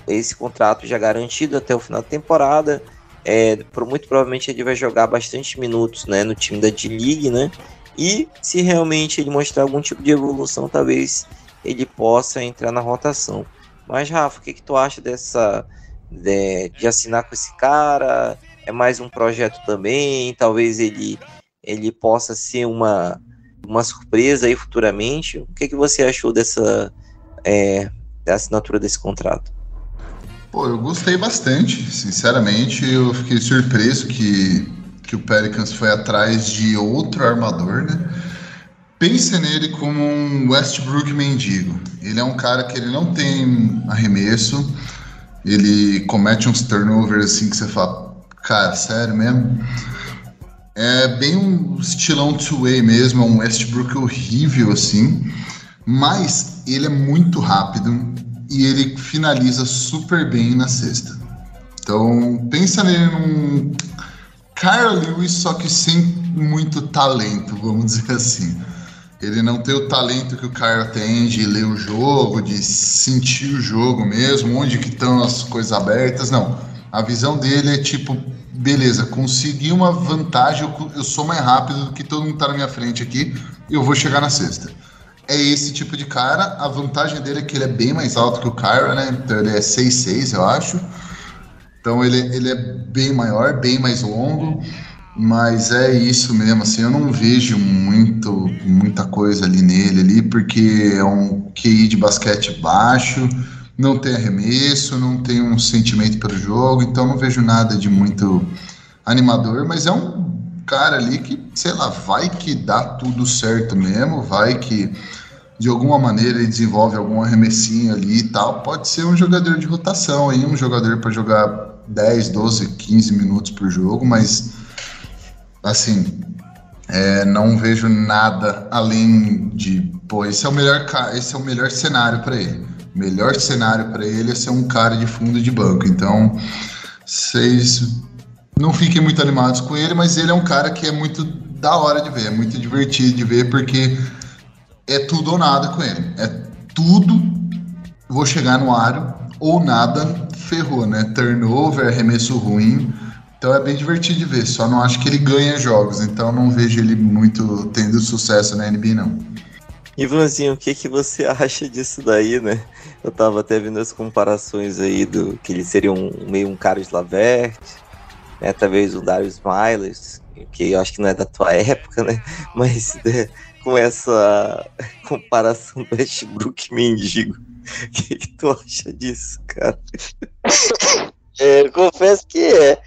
esse contrato já garantido até o final da temporada. É, muito provavelmente ele vai jogar bastante minutos né, no time da D-League, né? E se realmente ele mostrar algum tipo de evolução, talvez ele possa entrar na rotação. Mas, Rafa, o que, que tu acha dessa de, de assinar com esse cara? É mais um projeto também? Talvez ele, ele possa ser uma, uma surpresa aí futuramente. O que, que você achou dessa é, da assinatura desse contrato? Pô, eu gostei bastante, sinceramente. Eu fiquei surpreso que, que o Pelicans foi atrás de outro armador, né? Pense nele como um Westbrook mendigo. Ele é um cara que ele não tem arremesso, ele comete uns turnovers assim que você fala, cara, sério mesmo? É bem um estilão two-way mesmo, é um Westbrook horrível assim, mas ele é muito rápido e ele finaliza super bem na cesta. Então, pensa nele num Carl Lewis, só que sem muito talento, vamos dizer assim. Ele não tem o talento que o cara tem de ler o jogo, de sentir o jogo mesmo, onde que estão as coisas abertas, não. A visão dele é tipo, beleza, consegui uma vantagem, eu, eu sou mais rápido do que todo mundo tá na minha frente aqui, eu vou chegar na sexta. É esse tipo de cara, a vantagem dele é que ele é bem mais alto que o Kyra, né? Então ele é 6'6", eu acho. Então ele, ele é bem maior, bem mais longo. Mas é isso mesmo, assim, eu não vejo muito, muita coisa ali nele ali, porque é um QI de basquete baixo, não tem arremesso, não tem um sentimento pelo jogo, então não vejo nada de muito animador, mas é um cara ali que, sei lá, vai que dá tudo certo mesmo, vai que de alguma maneira ele desenvolve algum arremessinho ali e tal, pode ser um jogador de rotação aí, um jogador para jogar 10, 12, 15 minutos por jogo, mas assim, é, não vejo nada além de, pô, esse é o melhor, esse é o melhor cenário para ele. O melhor cenário para ele é ser um cara de fundo de banco. Então, vocês não fiquem muito animados com ele, mas ele é um cara que é muito da hora de ver, é muito divertido de ver, porque é tudo ou nada com ele. É tudo, vou chegar no aro, ou nada, ferrou, né? Turnover, arremesso ruim então é bem divertido de ver, só não acho que ele ganha jogos, então não vejo ele muito tendo sucesso na NBA, não. Ivanzinho, o que, que você acha disso daí, né? Eu tava até vendo as comparações aí do que ele seria um meio um Carlos Lavert, né? Talvez o Darius Miles, que eu acho que não é da tua época, né? Mas né, com essa comparação do Westbrook mendigo, o que, que tu acha disso, cara? É, eu confesso que é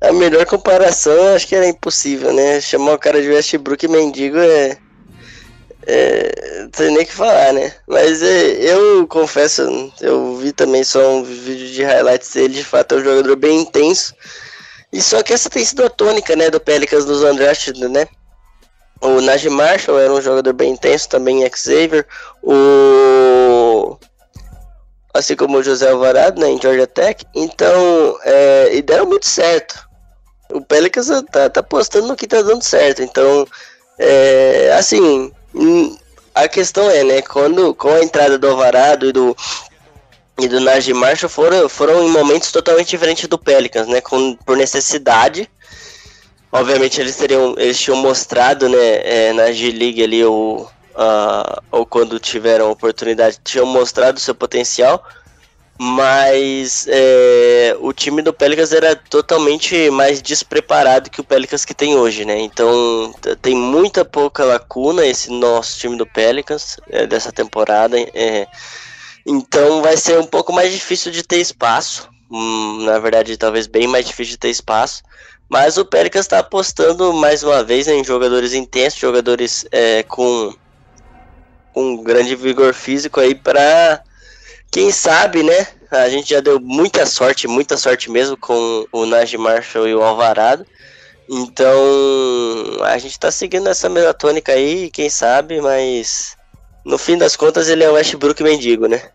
a melhor comparação acho que era impossível, né? Chamar o cara de Westbrook mendigo é. É, não tem nem o que falar, né? Mas é, eu confesso, eu vi também só um vídeo de highlights dele, de fato é um jogador bem intenso. E só que essa tem sido a tônica, né, do Pelicans dos undrafted, né? O Najee Marshall era um jogador bem intenso, também Xavier. O assim como o José Alvarado, né, em Georgia Tech. Então, é, e deram muito certo o Pelicans tá, tá apostando no que tá dando certo. Então, é, assim, hum, a questão é, né, quando com a entrada do Alvarado e do e do Najee Marshall foram, foram em momentos totalmente diferentes do Pelicans, né, com, por necessidade. Obviamente eles teriam, eles tinham mostrado, né, é, na G-League ali o, uh, ou quando tiveram oportunidade, tinham mostrado seu potencial mas é, o time do Pelicans era totalmente mais despreparado que o Pelicans que tem hoje, né? Então tem muita pouca lacuna esse nosso time do Pelicans é, dessa temporada. É, então vai ser um pouco mais difícil de ter espaço. Hum, na verdade, talvez bem mais difícil de ter espaço. Mas o Pelicans está apostando mais uma vez né, em jogadores intensos, jogadores é, com um grande vigor físico aí para quem sabe, né? A gente já deu muita sorte, muita sorte mesmo com o Najee Marshall e o Alvarado. Então, a gente tá seguindo essa mesma tônica aí, quem sabe, mas no fim das contas ele é o Westbrook mendigo, né?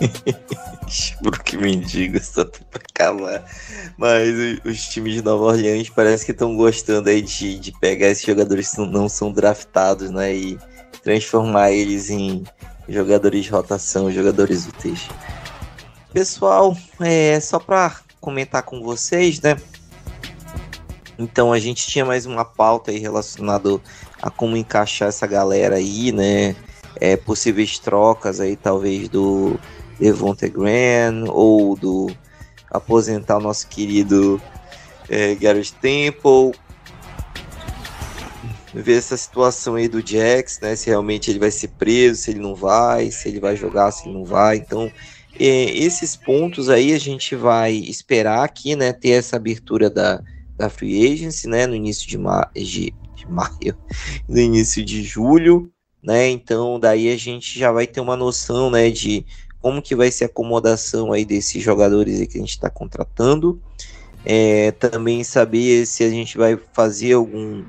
Westbrook mendigo, só pra acabar. Mas os times de Nova Orleans parece que estão gostando aí de, de pegar esses jogadores que não são draftados, né? E transformar eles em jogadores de rotação, jogadores úteis. Pessoal, é só para comentar com vocês, né? Então a gente tinha mais uma pauta aí relacionada a como encaixar essa galera aí, né? É, possíveis trocas aí, talvez do Devonte Graham ou do aposentar o nosso querido é, Garrett Temple ver essa situação aí do Jax, né? Se realmente ele vai ser preso, se ele não vai, se ele vai jogar, se ele não vai. Então, esses pontos aí a gente vai esperar aqui, né? Ter essa abertura da, da Free Agency, né? No início de, ma de, de maio, no início de julho, né? Então, daí a gente já vai ter uma noção, né? De como que vai ser a acomodação aí desses jogadores aí que a gente está contratando. É, também saber se a gente vai fazer algum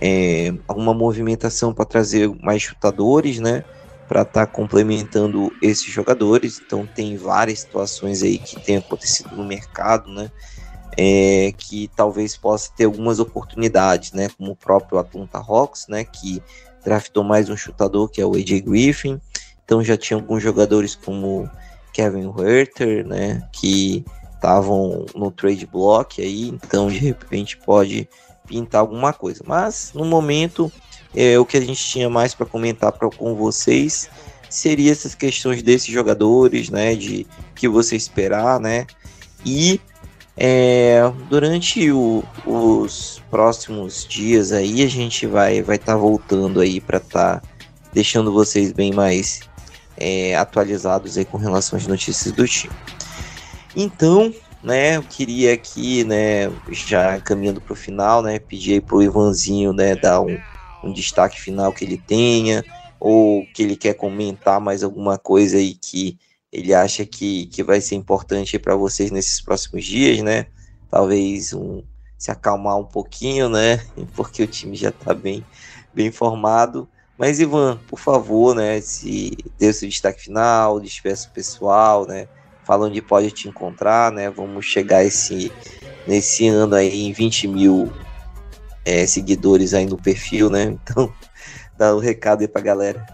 é, alguma movimentação para trazer mais chutadores, né? Para estar tá complementando esses jogadores. Então tem várias situações aí que tem acontecido no mercado, né? É, que talvez possa ter algumas oportunidades, né? Como o próprio Atlanta Hawks, né? Que draftou mais um chutador, que é o AJ Griffin. Então já tinha alguns jogadores como Kevin Herter, né, que estavam no trade block aí, então de repente pode pintar alguma coisa. Mas no momento, é, o que a gente tinha mais para comentar pra, com vocês seria essas questões desses jogadores, né, de que você esperar, né, e é, durante o, os próximos dias aí a gente vai vai estar tá voltando aí para estar tá deixando vocês bem mais é, atualizados aí com relação às notícias do time. Então, né, eu queria aqui, né, já caminhando para o final, né, pedir para o Ivanzinho, né, dar um, um destaque final que ele tenha, ou que ele quer comentar mais alguma coisa aí que ele acha que, que vai ser importante para vocês nesses próximos dias, né? Talvez um, se acalmar um pouquinho, né? Porque o time já está bem, bem formado. Mas, Ivan, por favor, né? Se dê o seu destaque final, despeça o pessoal, né? Fala onde pode te encontrar, né? Vamos chegar esse, nesse ano aí em 20 mil é, seguidores aí no perfil, né? Então, dá um recado aí pra galera.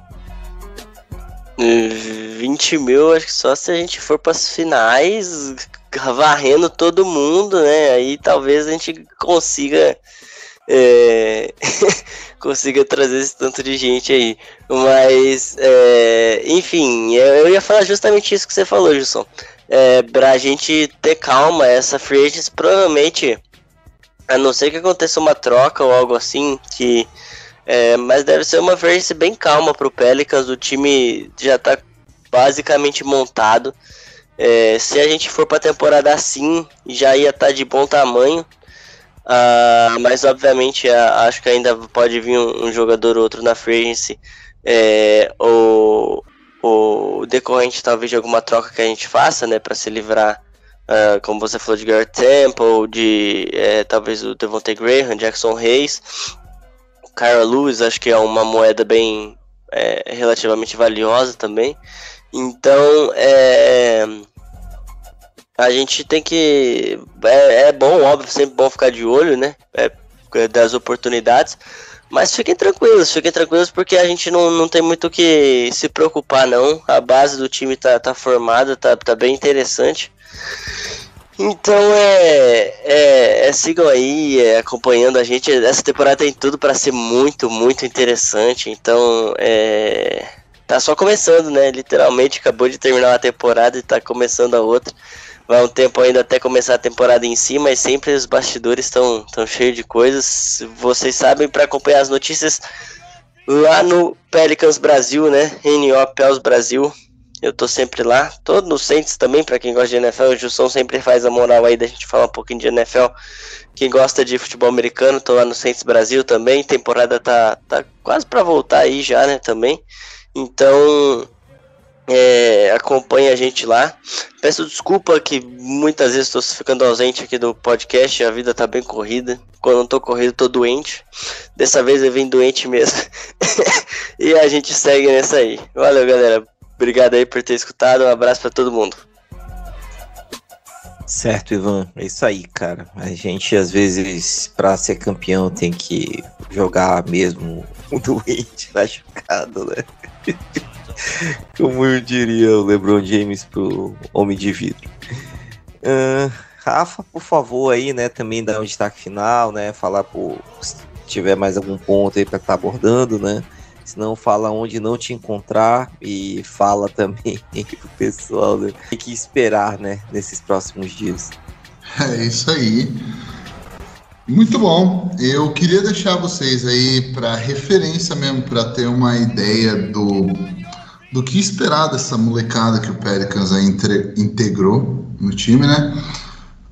20 mil, acho que só se a gente for para as finais, varrendo todo mundo, né? Aí talvez a gente consiga é, consiga trazer esse tanto de gente aí. Mas, é, enfim, eu ia falar justamente isso que você falou, Gilson. É, pra gente ter calma, essa free agents provavelmente, a não ser que aconteça uma troca ou algo assim, que é, mas deve ser uma free bem calma pro Pelicans. O time já tá basicamente montado. É, se a gente for pra temporada assim, já ia estar tá de bom tamanho. Uh, mas obviamente acho que ainda pode vir um, um jogador ou outro na free é, ou, ou decorrente talvez de alguma troca que a gente faça, né, para se livrar, uh, como você falou de Garrett Temple, de é, talvez o Devontae Graham, Jackson Reis, Kyra Lewis, acho que é uma moeda bem é, relativamente valiosa também. Então, é, a gente tem que. É, é, bom, óbvio, sempre bom ficar de olho, né? É, das oportunidades. Mas fiquem tranquilos, fiquem tranquilos porque a gente não, não tem muito o que se preocupar, não. A base do time tá, tá formada, tá, tá bem interessante. Então é, é, é, sigam aí é, acompanhando a gente. Essa temporada tem tudo para ser muito, muito interessante. Então é, tá só começando, né? Literalmente acabou de terminar uma temporada e tá começando a outra. Vai um tempo ainda até começar a temporada em si, mas sempre os bastidores estão tão cheios de coisas. Vocês sabem para acompanhar as notícias lá no Pelicans Brasil, né? NO Pels Brasil. Eu tô sempre lá. Tô no Saints também, para quem gosta de NFL. O Jusson sempre faz a moral aí da gente falar um pouquinho de NFL. Quem gosta de futebol americano, tô lá no Saints Brasil também. Temporada tá, tá quase para voltar aí já, né? Também. Então, é, acompanhe a gente lá. Peço desculpa que muitas vezes estou ficando ausente aqui do podcast, a vida tá bem corrida. Quando não tô corrido, tô doente. Dessa vez eu vim doente mesmo. e a gente segue nessa aí. Valeu, galera. Obrigado aí por ter escutado. Um abraço para todo mundo. Certo, Ivan. É isso aí, cara. A gente, às vezes, para ser campeão, tem que jogar mesmo doente, machucado, né? Como eu diria o LeBron James pro Homem de Vidro. Uh, Rafa, por favor, aí, né, também dar um destaque final, né? Falar por se tiver mais algum ponto aí para estar tá abordando, né? Senão fala onde não te encontrar e fala também pro pessoal né? tem que esperar, né, nesses próximos dias. É isso aí. Muito bom. Eu queria deixar vocês aí para referência mesmo, para ter uma ideia do, do que esperar dessa molecada que o Pelicans aí integrou no time, né?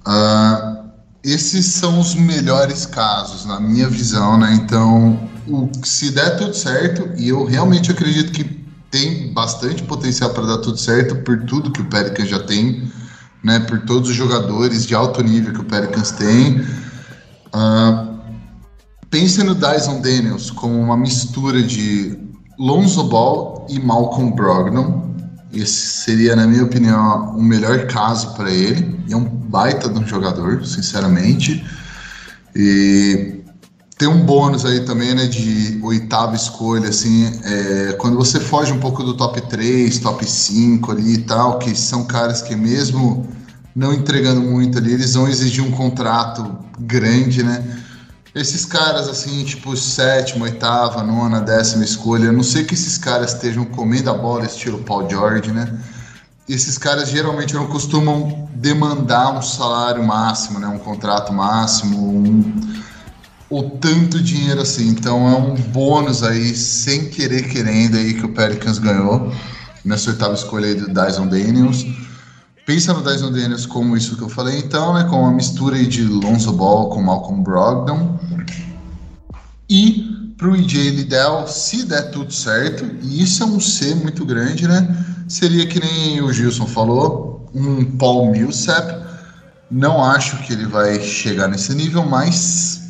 Uh, esses são os melhores casos, na minha visão, né? Então, o, se der tudo certo, e eu realmente acredito que tem bastante potencial para dar tudo certo por tudo que o Pelicans já tem, né? Por todos os jogadores de alto nível que o Pelicans tem. Uh, pense no Dyson Daniels como uma mistura de Lonzo Ball e Malcolm Brogdon. Esse seria, na minha opinião, o melhor caso para ele. É um baita de um jogador, sinceramente. E tem um bônus aí também, né, de oitava escolha, assim, é, quando você foge um pouco do top 3, top 5 ali e tal, que são caras que mesmo não entregando muito ali, eles vão exigir um contrato grande, né? Esses caras, assim, tipo, sétima, oitava, nona, décima escolha, eu não sei que esses caras estejam comendo a bola estilo Paul George, né? Esses caras geralmente não costumam demandar um salário máximo, né? Um contrato máximo, um o tanto dinheiro assim. Então é um bônus aí, sem querer querendo aí que o Pelicans ganhou nessa oitava escolha aí do Dyson Daniels. Pensa no Dyson Daniels como isso que eu falei então, né? Com uma mistura de Lonzo Ball com Malcolm Brogdon. E pro EJ Liddell, se der tudo certo, e isso é um C muito grande, né? Seria que nem o Gilson falou, um Paul Millsap. Não acho que ele vai chegar nesse nível, mas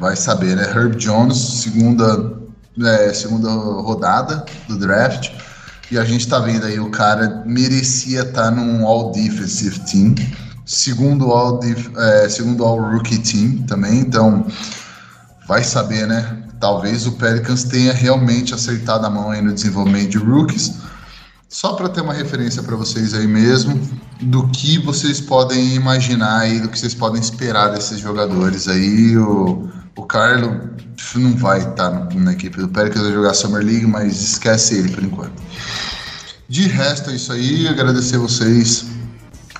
vai saber, né? Herb Jones, segunda, é, segunda rodada do draft. E a gente tá vendo aí, o cara merecia estar tá num All Defensive Team, segundo All, é, segundo all Rookie Team também. Então, vai saber, né? Talvez o Pelicans tenha realmente acertado a mão aí no desenvolvimento de rookies. Só para ter uma referência para vocês aí mesmo, do que vocês podem imaginar aí, do que vocês podem esperar desses jogadores aí. O, o Carlo não vai estar tá na equipe do Pelicans, vai jogar Summer League, mas esquece ele por enquanto. De resto é isso aí, agradecer vocês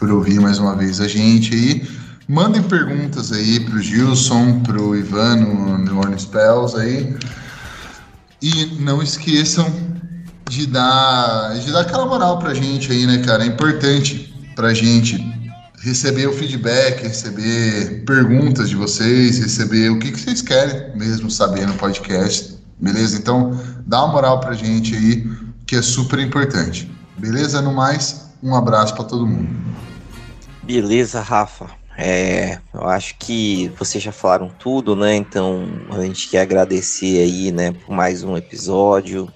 por ouvir mais uma vez a gente aí. Mandem perguntas aí pro Gilson, pro Ivan no Orleans Spells aí. E não esqueçam de dar, de dar aquela moral pra gente aí, né, cara? É importante pra gente receber o feedback, receber perguntas de vocês, receber o que, que vocês querem mesmo saber no podcast, beleza? Então, dá uma moral pra gente aí, que é super importante. Beleza? No mais, um abraço para todo mundo. Beleza, Rafa. É, eu acho que vocês já falaram tudo, né? Então a gente quer agradecer aí, né, por mais um episódio,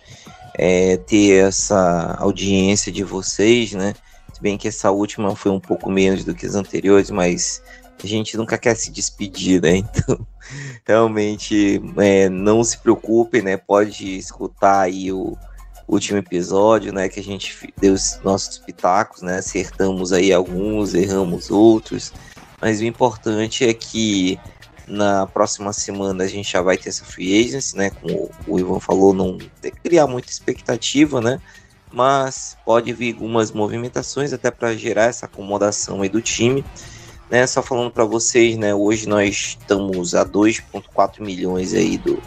é, ter essa audiência de vocês, né? Se bem que essa última foi um pouco menos do que as anteriores, mas a gente nunca quer se despedir, né? Então, realmente, é, não se preocupe, né? Pode escutar aí o último episódio, né? Que a gente deu os nossos pitacos, né? Acertamos aí alguns, erramos outros. Mas o importante é que na próxima semana a gente já vai ter essa free agency, né? Como o Ivan falou, não tem que criar muita expectativa, né? mas pode vir algumas movimentações até para gerar essa acomodação aí do time. Né, só falando para vocês, né, hoje nós estamos a 2.4 milhões aí do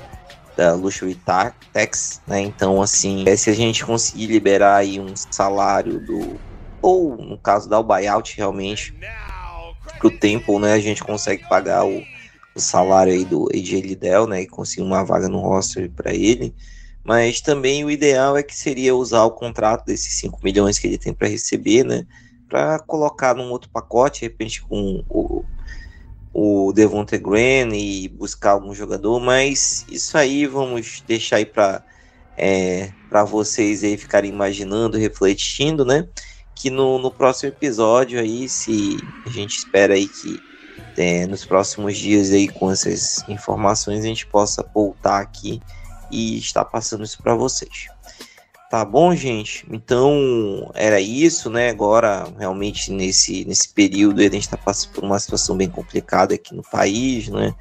da Luxury Tax, né? Então assim, é, se a gente conseguir liberar aí um salário do ou no caso dar o buyout realmente pro Temple, né, a gente consegue pagar o, o salário aí do AJ Liddell, né, e conseguir uma vaga no roster para ele. Mas também o ideal é que seria usar o contrato desses 5 milhões que ele tem para receber, né? Para colocar num outro pacote, de repente com o, o Devonte Green e buscar algum jogador, mas isso aí vamos deixar aí para é, para vocês aí ficarem imaginando, refletindo, né? Que no, no próximo episódio aí, se a gente espera aí que é, nos próximos dias aí com essas informações a gente possa voltar aqui e estar passando isso para vocês. Tá bom, gente? Então era isso, né? Agora, realmente, nesse, nesse período, a gente está passando por uma situação bem complicada aqui no país, né?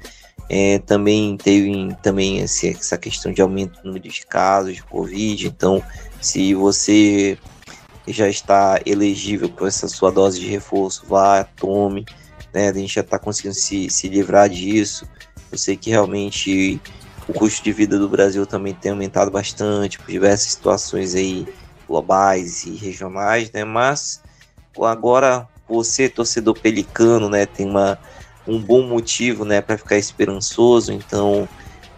É, também teve também esse, essa questão de aumento do número de casos de Covid. Então, se você já está elegível por essa sua dose de reforço, vá, tome. Né? A gente já está conseguindo se, se livrar disso. Eu sei que realmente o custo de vida do Brasil também tem aumentado bastante por diversas situações aí globais e regionais, né? Mas agora você, torcedor pelicano, né, tem uma, um bom motivo, né, para ficar esperançoso. Então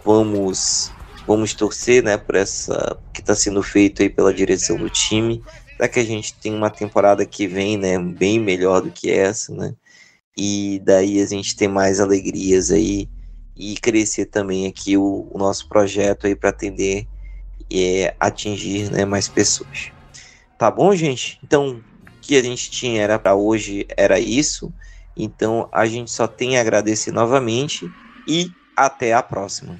vamos vamos torcer, né, por essa que está sendo feito aí pela direção do time, para que a gente tenha uma temporada que vem, né, bem melhor do que essa, né? E daí a gente tem mais alegrias aí e crescer também aqui o, o nosso projeto aí para atender e é, atingir né, mais pessoas. Tá bom, gente? Então, o que a gente tinha era para hoje era isso. Então, a gente só tem a agradecer novamente e Até a próxima.